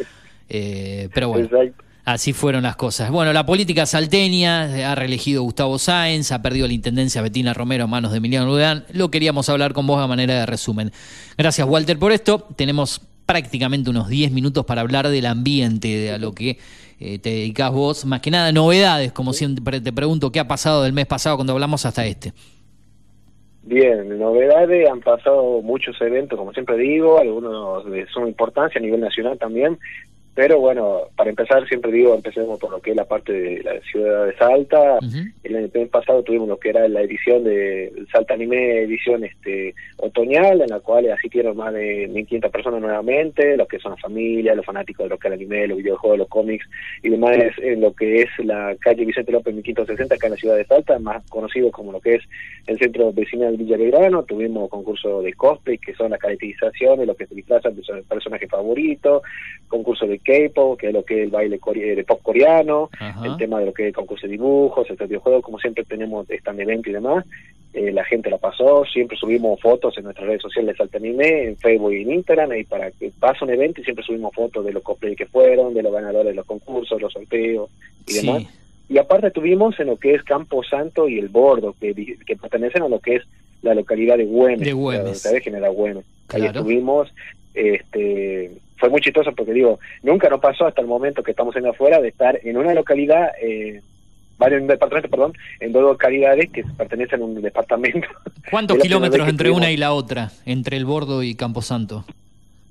Eh, pero bueno, así fueron las cosas. Bueno, la política salteña eh, ha reelegido Gustavo Sáenz, ha perdido la intendencia Betina Romero a manos de Emiliano Ludán. Lo queríamos hablar con vos a manera de resumen. Gracias, Walter, por esto. Tenemos prácticamente unos 10 minutos para hablar del ambiente, de a lo que eh, te dedicás vos. Más que nada, novedades, como siempre te pregunto, ¿qué ha pasado del mes pasado cuando hablamos hasta este? Bien, novedades, han pasado muchos eventos, como siempre digo, algunos de suma importancia a nivel nacional también, pero bueno, para empezar siempre digo, empecemos por lo que es la parte de la ciudad de Salta. El año pasado tuvimos lo que era la edición de Salta Anime, edición este otoñal, en la cual asistieron más de 1.500 personas nuevamente, los que son familias, los fanáticos de lo que es el anime, los videojuegos, los cómics y demás, en lo que es la calle Vicente López 1560, acá en la ciudad de Salta, más conocido como lo que es el centro vecinal Villa Belgrano, tuvimos concurso de cosplay, que son las caracterizaciones, lo que se disfrazan de su personaje favorito, concurso de K-pop, que es lo que es el baile core- de pop coreano, el tema de lo que es el concurso de dibujos, el videojuego, como siempre tenemos stand evento y demás. eh, la gente la pasó, siempre subimos fotos en nuestras redes sociales de Anime, en Facebook y en Instagram, y para que pase un evento y siempre subimos fotos de los cosplays que fueron, de los ganadores de los concursos, los sorteos y Sí. demás. Y aparte tuvimos en lo que es Campo Santo y El Bordo, que, que pertenecen a lo que es la localidad de Güemes, De Güemes. la de General Güemes. Ahí Claro. estuvimos, este, fue muy chistoso porque digo, nunca nos pasó hasta el momento que estamos en afuera de estar en una localidad, eh, varios departamentos, perdón, en dos localidades que pertenecen a un departamento. ¿Cuántos [laughs] kilómetros entre una y la otra? Entre el Bordo y Camposanto.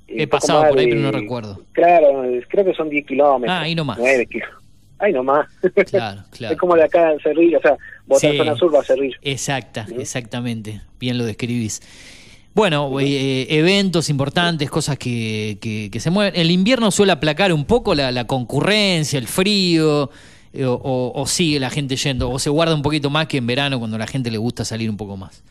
He pasado por ahí, de- pero no recuerdo. Claro, creo que son 10 kilómetros. Ah, ahí nomás. 9 kilómetros. Ahí nomás. Claro, [laughs] claro. Es como de acá a Cerrillo, o sea, vos Sí. zona sur va a Cerrillo. Exacta, exactamente. Bien lo describís. Bueno, eh, eventos importantes, cosas que, que- que se mueven. El invierno suele aplacar un poco la, la concurrencia, el frío, eh, o, o- o sigue la gente yendo, o se guarda un poquito más que en verano cuando a la gente le gusta salir un poco más.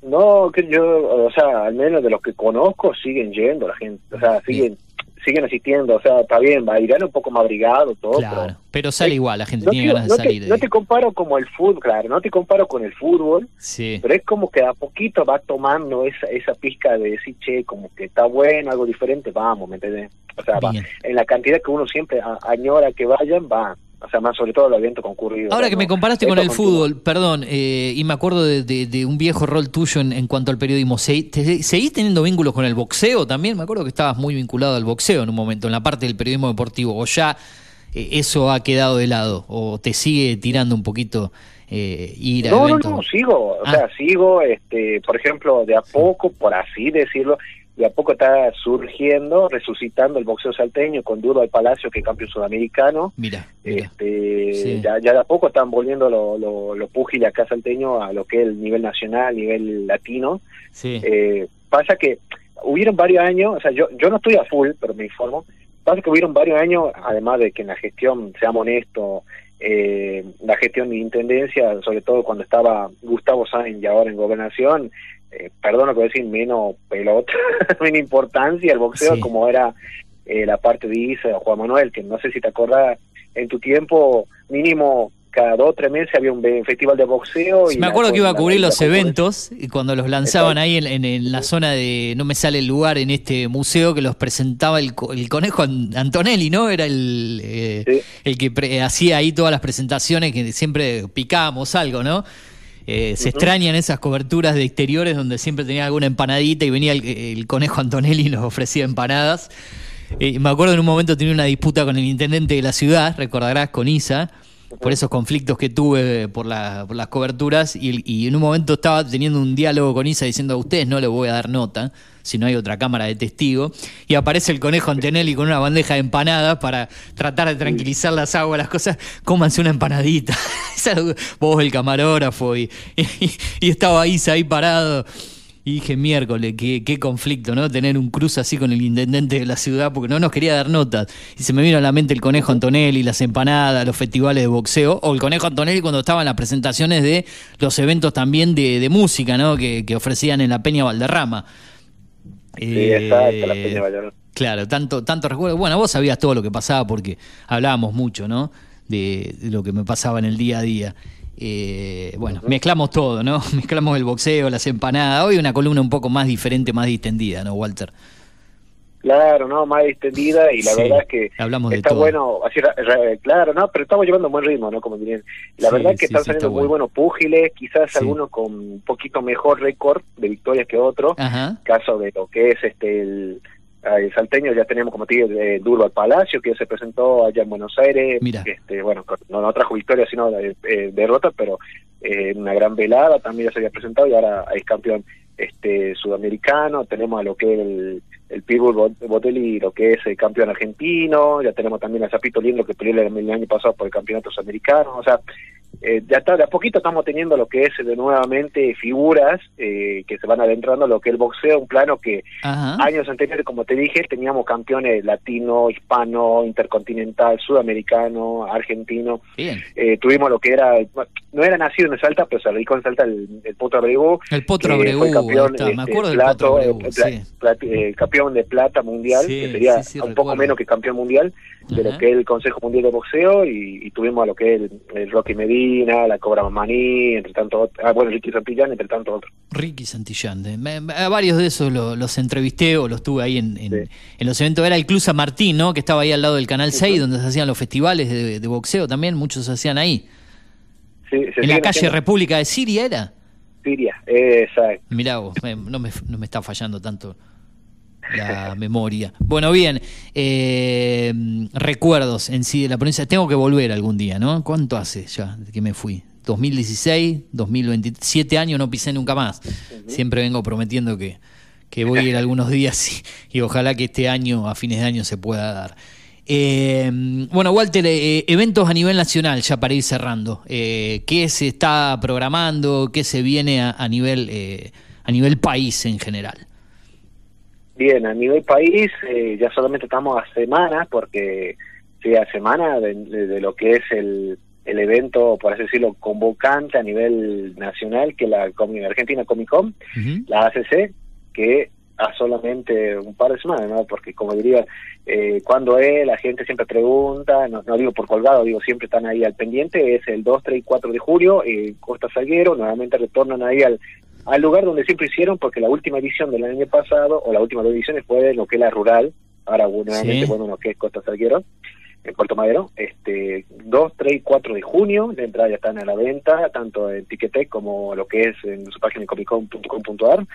No, que yo, o sea, al menos de los que conozco siguen yendo la gente, o sea, siguen siguen asistiendo, o sea, está bien, va irán un poco más abrigado, todo, Claro, pero sale igual, la gente no, tiene te, ganas de no te- salir. de no te comparo como el fútbol, claro, no te comparo con el fútbol, Sí. pero es como que a poquito va tomando esa esa pizca de decir, che, como que está bueno, algo diferente, vamos, ¿me entendés? O sea, va, en la cantidad que uno siempre a- añora que vayan, va, o sea, más sobre todo los eventos concurridos. Ahora que me no, comparaste con el fútbol, perdón, eh, y me acuerdo de, de- de un viejo rol tuyo en, en cuanto al periodismo, ¿se- te- ¿seguís teniendo vínculos con el boxeo también? Me acuerdo que estabas muy vinculado al boxeo en un momento, en la parte del periodismo deportivo, o ya eh, eso ha quedado de lado, o te sigue tirando un poquito eh, ir a No, no, eventos. no, sigo, o Ah. sea, sigo, este, por ejemplo, de a poco, por así decirlo, de a poco está surgiendo, resucitando el boxeo salteño con Duro al Palacio, que es campeón sudamericano. Mira, Este, Sí. ya, ya de a poco están volviendo los lo, lo púgiles acá salteño a lo que es el nivel nacional, nivel latino. Sí. Eh, pasa que hubieron varios años, o sea, yo, yo no estoy a full, pero me informo, pasa que hubieron varios años, además de que en la gestión, seamos honestos, eh, la gestión de intendencia, sobre todo cuando estaba Gustavo Sáenz y ahora en gobernación, eh, perdón lo que voy a decir, menos pelota, [laughs] menos importancia el boxeo Sí. como era eh, la parte de Isa o Juan Manuel, que no sé si te acordás, en tu tiempo mínimo cada dos o tres meses había un festival de boxeo. Sí, y me acuerdo que iba a cubrir los eventos y cuando los lanzaban ahí en, en- en la zona de, no me sale el lugar, en este museo que los presentaba el, el conejo An- Antonelli, ¿no? Era el, eh, el que pre- hacía ahí todas las presentaciones que siempre picábamos algo, ¿no? Eh, se extrañan esas coberturas de exteriores donde siempre tenía alguna empanadita y venía el, el conejo Antonelli y nos ofrecía empanadas. Eh, me acuerdo en un momento tenía una disputa con el intendente de la ciudad, recordarás, con Isa, por esos conflictos que tuve por, la- por las coberturas, y, en un momento estaba teniendo un diálogo con Isa diciendo a ustedes no les voy a dar nota, si no hay otra cámara de testigo, y aparece el conejo Antonelli con una bandeja de empanadas para tratar de tranquilizar las aguas, las cosas, cómanse una empanadita. [laughs] Vos, el camarógrafo, y, y- y estaba Isa ahí parado. Y dije, miércoles, qué, qué conflicto, ¿no? Tener un cruce así con el intendente de la ciudad, porque no nos quería dar notas. Y se me vino a la mente el conejo Antonelli, las empanadas, los festivales de boxeo, o el conejo Antonelli cuando estaba en las presentaciones de los eventos también de, de música, ¿no? Que, que ofrecían en la Peña Valderrama. Sí, exacto, la Peña Valderrama. Claro, tanto, tanto recuerdo. Bueno, vos sabías todo lo que pasaba porque hablábamos mucho, ¿no? De, de lo que me pasaba en el día a día. Eh, bueno, mezclamos todo, ¿no? [laughs] Mezclamos el boxeo, las empanadas. Hoy una columna un poco más diferente, más distendida, ¿no, Walter? Claro, no, más extendida y la Sí, verdad es que hablamos de está todo. bueno, así, claro, no, pero estamos llevando un buen ritmo, ¿no? Como dirían. La Sí, verdad es que sí, están está saliendo muy bueno. buenos púgiles, quizás algunos con un poquito mejor récord de victorias que otros. Caso de lo que es este el, el salteño, ya tenemos como te digo, de Duro al Palacio, que se presentó allá en Buenos Aires. Mira. Este, bueno, no, no trajo victoria, sino de, eh, derrota, pero eh, una gran velada también ya se había presentado y ahora es campeón este sudamericano, tenemos a lo que es el, el Pitbull Bot- Botelli, lo que es el campeón argentino, ya tenemos también a Zapito Lindo que peleó el, el año pasado por el campeonato sudamericano, o sea, eh, ya está, de a poquito estamos teniendo lo que es de nuevamente figuras eh, que se van adentrando a lo que es el boxeo, un plano que Ajá. años anteriores, como te dije, teníamos campeones latino, hispano, intercontinental, sudamericano, argentino. Eh, tuvimos lo que era, no era nacido en Salta, pero se radicó en Salta el, el Potro Abreu. El Potro Abreu, fue campeón, ahí está, me este, acuerdo del plato, Potro Abreu, eh, pla- sí. plat- eh, campeón de plata mundial, Sí, que sería sí, un poco menos que campeón mundial de lo que es el Consejo Mundial de Boxeo y, y tuvimos a lo que es el, el Rocky Medina La Cobra Maní, entre tanto, ah, bueno, Ricky Santillán, entre tanto otros. Ricky Santillán. de- a varios de esos lo- los entrevisté o los tuve ahí en, en- en los eventos. Era el Club San Martín, ¿no? Que estaba ahí al lado del Canal 6, donde se hacían los festivales de, de boxeo también. Muchos se hacían ahí. Sí, se en la calle haciendo- República de Siria era. Siria, exacto. Mirá vos, no, me, no me está fallando tanto la memoria. Bueno, bien, eh, recuerdos en sí de la provincia. Tengo que volver algún día, ¿no? ¿Cuánto hace ya que me fui? 2016, 2027 años no pisé nunca más. Siempre vengo prometiendo que, que voy a ir algunos días y, y ojalá que este año, a fines de año, se pueda dar. Eh, bueno, Walter, eh, eventos a nivel nacional, ya para ir cerrando. Eh, ¿Qué se está programando? ¿Qué se viene a, a nivel eh, a nivel país en general? Bien, a nivel país eh, ya solamente estamos a semanas, porque sí, a semana de, de- de lo que es el, el evento, por así decirlo, convocante a nivel nacional, que la Comi- Argentina Comic Con, la ACC, que a solamente un par de semanas, ¿no? Porque como diría, eh, cuando es, la gente siempre pregunta, no, no digo por colgado, digo siempre están ahí al pendiente, es el 2, 3 y 4 de julio, eh, Costa Salguero, nuevamente retornan ahí al, al lugar donde siempre hicieron, porque la última edición del año pasado, o la última dos ediciones fue en lo que es la rural, ahora nuevamente, Sí. bueno, lo que es Costa Salguero, en Puerto Madero, este 2, 3 y 4 de junio, la entrada ya están a la venta, tanto en Ticketek como lo que es en su página comicon.com.ar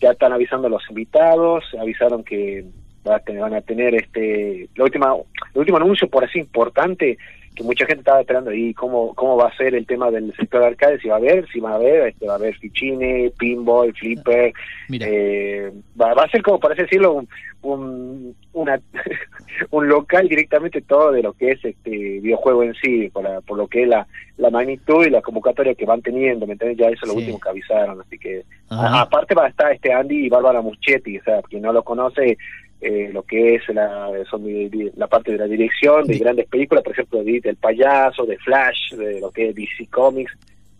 ya están avisando a los invitados, avisaron que va a tener- van a tener este la última el último anuncio por así importante que mucha gente estaba esperando y cómo cómo va a ser el tema del sector de arcade si va a haber si va a haber este va a haber fichine pinball flipper eh, va, va a ser como así decirlo un un, una, [laughs] un local directamente todo de lo que es este videojuego en sí por, la- por lo que es la, la magnitud y la convocatoria que van teniendo ¿me entiendes? ya eso es lo Sí. último que avisaron así que Ajá. aparte va a estar este Andy y Bárbara Muschetti o sea quien no lo conoce eh, lo que es la, son de- de- la parte de la dirección de grandes películas, por ejemplo, de El Payaso, de Flash, de lo que es DC Comics,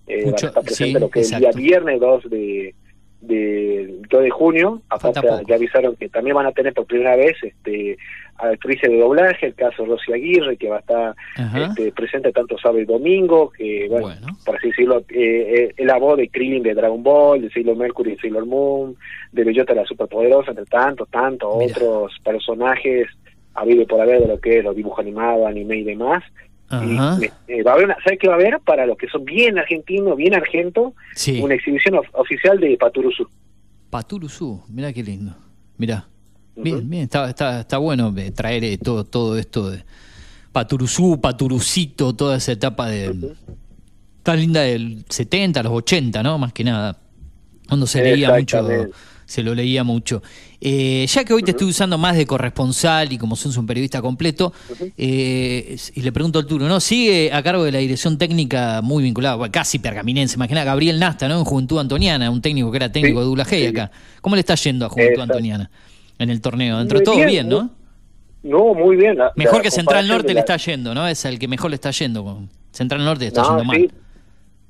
eh, van a estar presentes sí, lo que es el día viernes 2 de, de, 2 de junio, aparte ya avisaron que también van a tener por primera vez este actrices de doblaje, el caso de Rosy Aguirre, que va a estar este, presente tanto sábado y domingo, que bueno, por así decirlo, eh, eh, la voz de Krillin de Dragon Ball, de Sailor Mercury de Sailor Moon, de Bellota la Superpoderosa, entre tantos, tantos otros personajes habido y por haber de lo que es los dibujos animados, anime y demás. Me- eh, va a haber una, ¿Sabes qué va a haber? Para los que son bien argentinos, bien argento, Sí. una exhibición of- oficial de Paturuzú. Paturuzú, mirá qué lindo. Mirá. Bien, bien, está, está, está bueno eh, traer eh, todo, todo esto de Paturuzú, Paturucito, toda esa etapa de. Tan linda del 70, los 80, ¿no? Más que nada. Cuando se leía mucho, se lo leía mucho. Eh, ya que hoy te estoy usando más de corresponsal y como sos un periodista completo, eh, y le pregunto al Turo, ¿no? Sigue a cargo de la dirección técnica muy vinculada, casi pergaminense, imagina Gabriel Nasta, ¿no? En Juventud Antoniana, un técnico que era técnico Sí, de Douglas Hay sí. acá. ¿Cómo le está yendo a Juventud Exacto. Antoniana en el torneo? Dentro de todo bien, bien, ¿no? No, muy bien. la- Mejor la que Central Norte le está yendo, ¿no? Es el que mejor le está yendo. Central Norte le está No, yendo mal.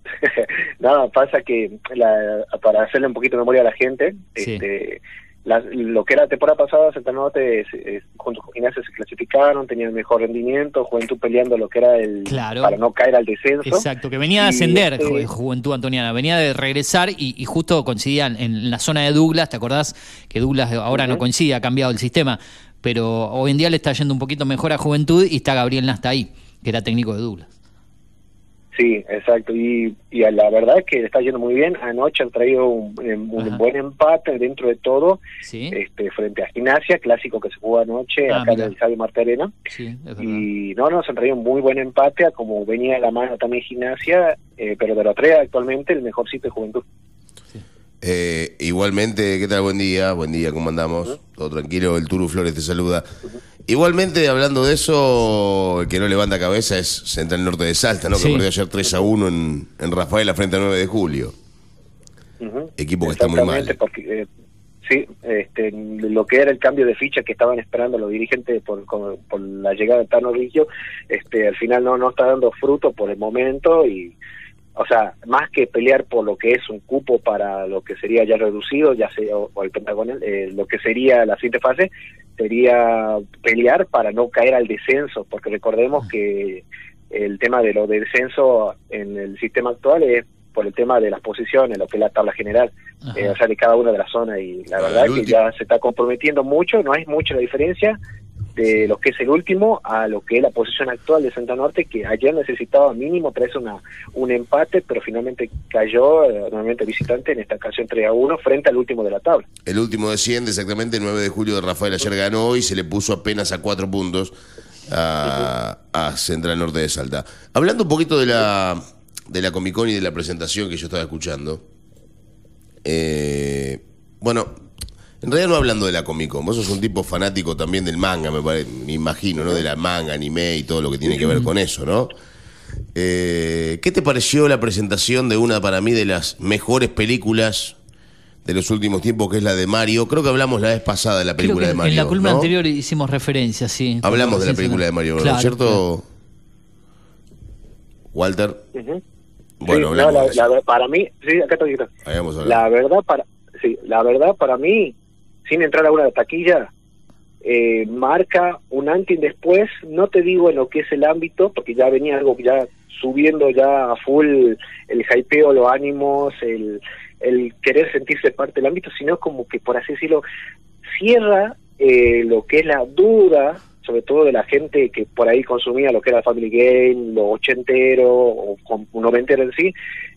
[laughs] Nada, pasa que la- para hacerle un poquito de memoria a la gente, Sí. este, la- lo que era la temporada pasada, es- es- junto con Gimnasia se clasificaron, tenían mejor rendimiento, Juventud peleando lo que era el Claro. para no caer al descenso. Exacto, que venía de ascender este, Ju- Juventud Antoniana, venía de regresar y, y justo coincidían en la zona de Douglas, ¿te acordás? Que Douglas ahora no coincide, ha cambiado el sistema, pero hoy en día le está yendo un poquito mejor a Juventud y está Gabriel Nasta ahí, que era técnico de Douglas. Sí, exacto. Y, y a la verdad que le está yendo muy bien. Anoche han traído un, un Ajá. buen empate dentro de todo Sí, este, frente a Gimnasia, clásico que se jugó anoche Ah, acá mira. en el Javi Marta Arena. sí, es. Y no, no, se han traído un muy buen empate, a como venía de la mano también Gimnasia, eh, pero de los tres actualmente el mejor sitio de Juventud. Eh, igualmente, ¿qué tal? Buen día, buen día, ¿cómo andamos? Todo tranquilo, el Turu Flores te saluda. Igualmente, hablando de eso, el que no levanta cabeza es Central Norte de Salta, ¿no? Sí. Que perdió ayer 3 a 1 en, en Rafaela frente a 9 de julio. Equipo que está muy Exactamente, mal. porque eh, sí, este, lo que era el cambio de ficha que estaban esperando los dirigentes por, con- por la llegada de Tano Riggio, este, al final no, no está dando fruto por el momento y, o sea, más que pelear por lo que es un cupo para lo que sería ya reducido, ya sea o, o el pentagonal, eh, lo que sería la siguiente fase, sería pelear para no caer al descenso, porque recordemos que el tema de lo de descenso en el sistema actual es por el tema de las posiciones, lo que es la tabla general, eh, o sea, de cada una de las zonas. Y la verdad el que ya se está comprometiendo mucho, no es mucha la diferencia de lo que es el último a lo que es la posición actual de Santa Norte, que ayer necesitaba mínimo traerse una, un empate, pero finalmente cayó eh, nuevamente visitante en esta ocasión 3 a 1 frente al último de la tabla. El último desciende exactamente el 9 de julio de Rafael ayer ganó y se le puso apenas a cuatro puntos a, a Central Norte de Salta. Hablando un poquito de la, de la Comic Con y de la presentación que yo estaba escuchando. eh, bueno, en realidad no hablando de la Comic Con, vos sos un tipo fanático también del manga, me, pare- me imagino, ¿no? De la manga, anime y todo lo que tiene que ver con eso, ¿no? Eh, ¿Qué te pareció la presentación de una para mí de las mejores películas de los últimos tiempos, que es la de Mario? Creo que hablamos la vez pasada de la película de Mario. en la columna ¿no? anterior hicimos referencia, sí. Hablamos de la película de Mario, ¿no Claro, es cierto? Walter. Bueno, Sí, no, la- para mí, sí, acá hablado. La verdad para, sí, la verdad para mí, sin entrar a una taquilla, eh, marca un antes y después. No te digo en lo que es el ámbito, porque ya venía algo ya subiendo ya a full el hypeo, los ánimos, el, el querer sentirse parte del ámbito, sino como que por así decirlo cierra eh, lo que es la duda, sobre todo de la gente que por ahí consumía lo que era Family Game, lo ochentero o un noventero en sí,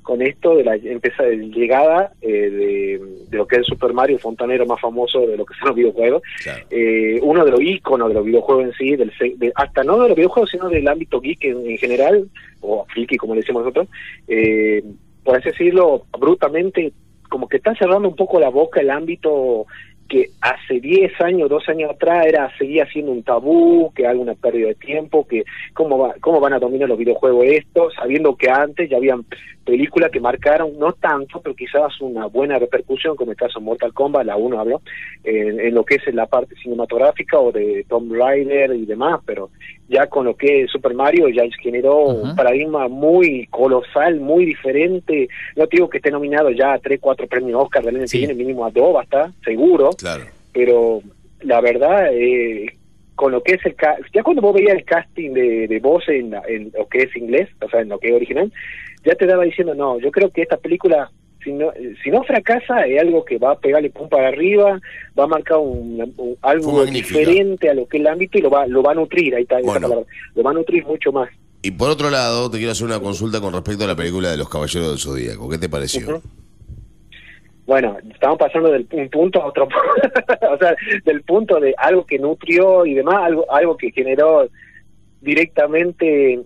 con esto de la empieza de llegada eh, de, de lo que es el Super Mario, el fontanero más famoso de lo que son los videojuegos, eh, uno de los íconos de los videojuegos en sí, del, de- hasta no de los videojuegos, sino del ámbito geek en, en general, o friki como le decimos nosotros, eh, por así decirlo, brutamente, como que está cerrando un poco la boca el ámbito que hace 10 años, 2 años atrás era seguía siendo un tabú, que hay una pérdida de tiempo, que cómo va, cómo van a dominar los videojuegos estos, sabiendo que antes ya habían películas que marcaron, no tanto, pero quizás una buena repercusión, como el caso Mortal Kombat, la 1 habló, en, en lo que es la parte cinematográfica o de Tomb Raider y demás, pero ya con lo que es Super Mario ya generó un paradigma muy colosal, muy diferente. No te digo que esté nominado ya a 3, 4 premios Oscar del año que viene, mínimo a 2 va a estar, seguro. Claro. Pero la verdad, eh, con lo que es el ca- ya cuando vos veías el casting de, de voz en, la- en lo que es inglés, o sea, en lo que es original, ya te daba diciendo, no, yo creo que esta película, si no, si no fracasa, es algo que va a pegarle pum para arriba, va a marcar un, un- algo diferente a lo que es el ámbito y lo va, lo va a nutrir, ahí está Bueno. palabra, lo va a nutrir mucho más. Y por otro lado, te quiero hacer una consulta con respecto a la película de los Caballeros del Zodíaco. ¿Qué te pareció? Bueno, estamos pasando del un punto a otro [laughs] o sea, del punto de algo que nutrió y demás, algo, algo que generó directamente.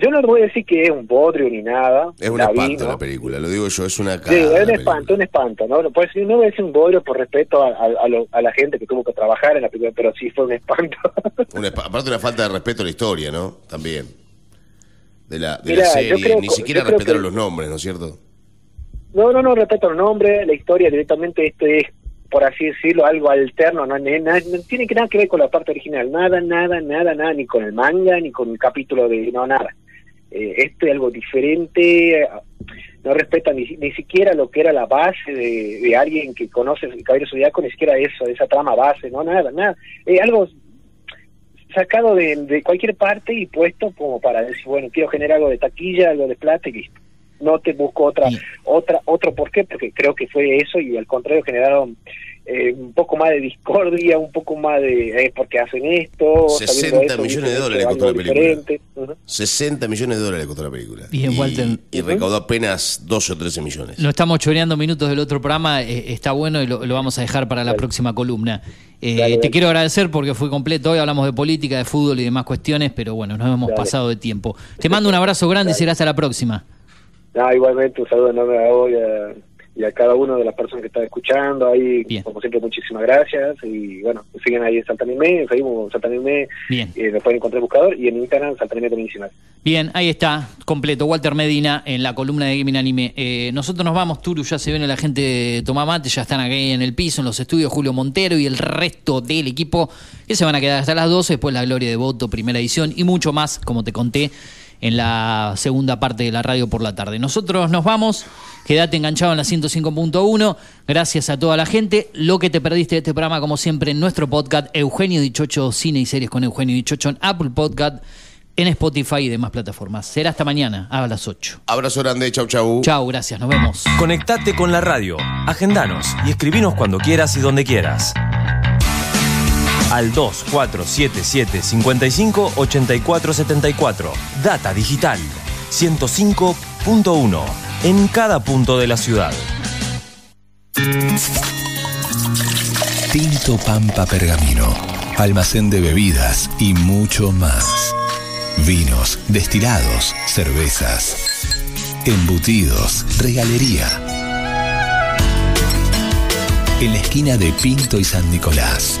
Yo no voy a decir que es un bodrio ni nada. Es un la espanto la película, lo digo yo, es una Sí, cagada es un espanto, un espanto, ¿no? No, decir- no voy a decir un bodrio por respeto a, a- a lo- a la gente que tuvo que trabajar en la película, pero sí fue un espanto. [laughs] Un espa- aparte una falta de respeto a la historia, ¿no? También. De la, de la serie, creo- ni siquiera respetaron que- los nombres, ¿no es cierto? No, no, no, respeto el nombre, la historia, directamente esto es, por así decirlo, algo alterno, no, no, no- no tiene que nada que ver con la parte original, nada, nada, nada, nada, ni con el manga, ni con el capítulo de, no, nada. Eh, esto es algo diferente, eh, no respeta ni, ni siquiera lo que era la base de, de alguien que conoce el Caballero Zodíaco, ni siquiera eso, esa trama base, no, nada, nada. Es algo sacado de, de cualquier parte y puesto como para decir, bueno, quiero generar algo de taquilla, algo de plata y listo. No te busco otra, otra, otro por qué, porque creo que fue eso y al contrario generaron eh, un poco más de discordia, un poco más de eh, porque hacen esto, 60 sabiendo esto, millones de dólares costó la película. Ujú. 60 millones de dólares costó la película. Bien, y, Walter. y recaudó apenas 12 o 13 millones. No estamos choreando minutos del otro programa, eh, está bueno y lo, lo vamos a dejar para la próxima columna. Eh, te quiero agradecer porque fue completo. Hoy hablamos de política, de fútbol y demás cuestiones, pero bueno, nos hemos Dale. pasado de tiempo. Te mando un abrazo grande y será hasta la próxima. No, igualmente un saludo enorme a vos y a, cada una de las personas que están escuchando ahí, como siempre muchísimas gracias y bueno, siguen ahí en Saltanime, en Facebook Saltanime, Bien. eh, nos pueden encontrar en buscador y en Instagram Saltanime Medicinal. Bien, ahí está, completo. Walter Medina en la columna de Gaming Anime. Eh, nosotros nos vamos, Turu, ya se viene la gente de Tomamate, ya están aquí en el piso, en los estudios, Julio Montero y el resto del equipo que se van a quedar hasta las 12, después la Gloria de Voto, primera edición y mucho más, como te conté, en la segunda parte de la radio por la tarde. Nosotros nos vamos, quédate enganchado en la 105.1, gracias a toda la gente. Lo que te perdiste de este programa, como siempre, en nuestro podcast, Eugenio Dichocho, Cine y Series con Eugenio Dichocho en Apple Podcast. en Spotify y demás plataformas. Será hasta mañana, a las 8. Abrazo grande, chau chau. Chau, gracias, nos vemos. Conectate con la radio, agendanos y escribinos cuando quieras y donde quieras. Al 2477 55 84 74. Data Digital 105.1 en cada punto de la ciudad. Tinto Pampa Pergamino, almacén de bebidas y mucho más. Vinos, destilados, cervezas, embutidos, regalería. En la esquina de Pinto y San Nicolás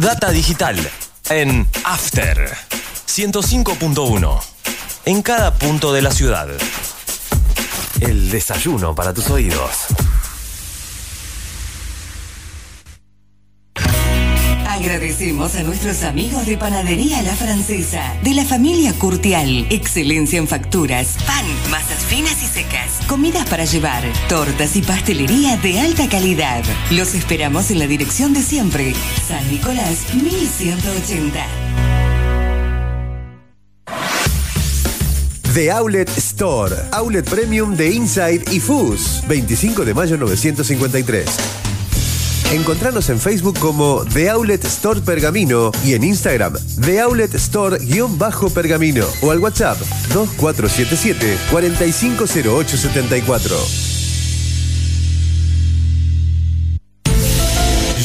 Data Digital en After 105.1 en cada punto de la ciudad. El desayuno para tus oídos. Agradecemos a nuestros amigos de Panadería La Francesa, de la familia Curtial. Excelencia en facturas, pan, masas finas y secas, comidas para llevar, tortas y pastelería de alta calidad. Los esperamos en la dirección de siempre, San Nicolás 1180. The Outlet Store, Outlet Premium de Inside y Fus, 25 de mayo 953. Encontranos en Facebook como The Outlet Store Pergamino y en Instagram The Outlet Store-Pergamino o al WhatsApp 2477 450874.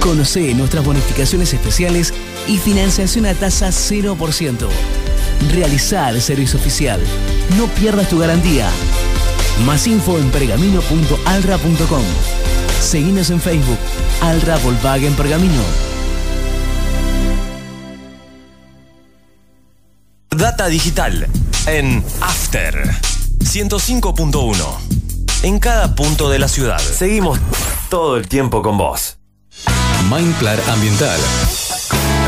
Conoce nuestras bonificaciones especiales y financiación a tasa 0%. Realizar el servicio oficial. No pierdas tu garantía. Más info en pergamino.alra.com. Seguinos en Facebook. Alra Volkswagen Pergamino. Data Digital en After 105.1 en cada punto de la ciudad. Seguimos todo el tiempo con vos. Mindplar Ambiental.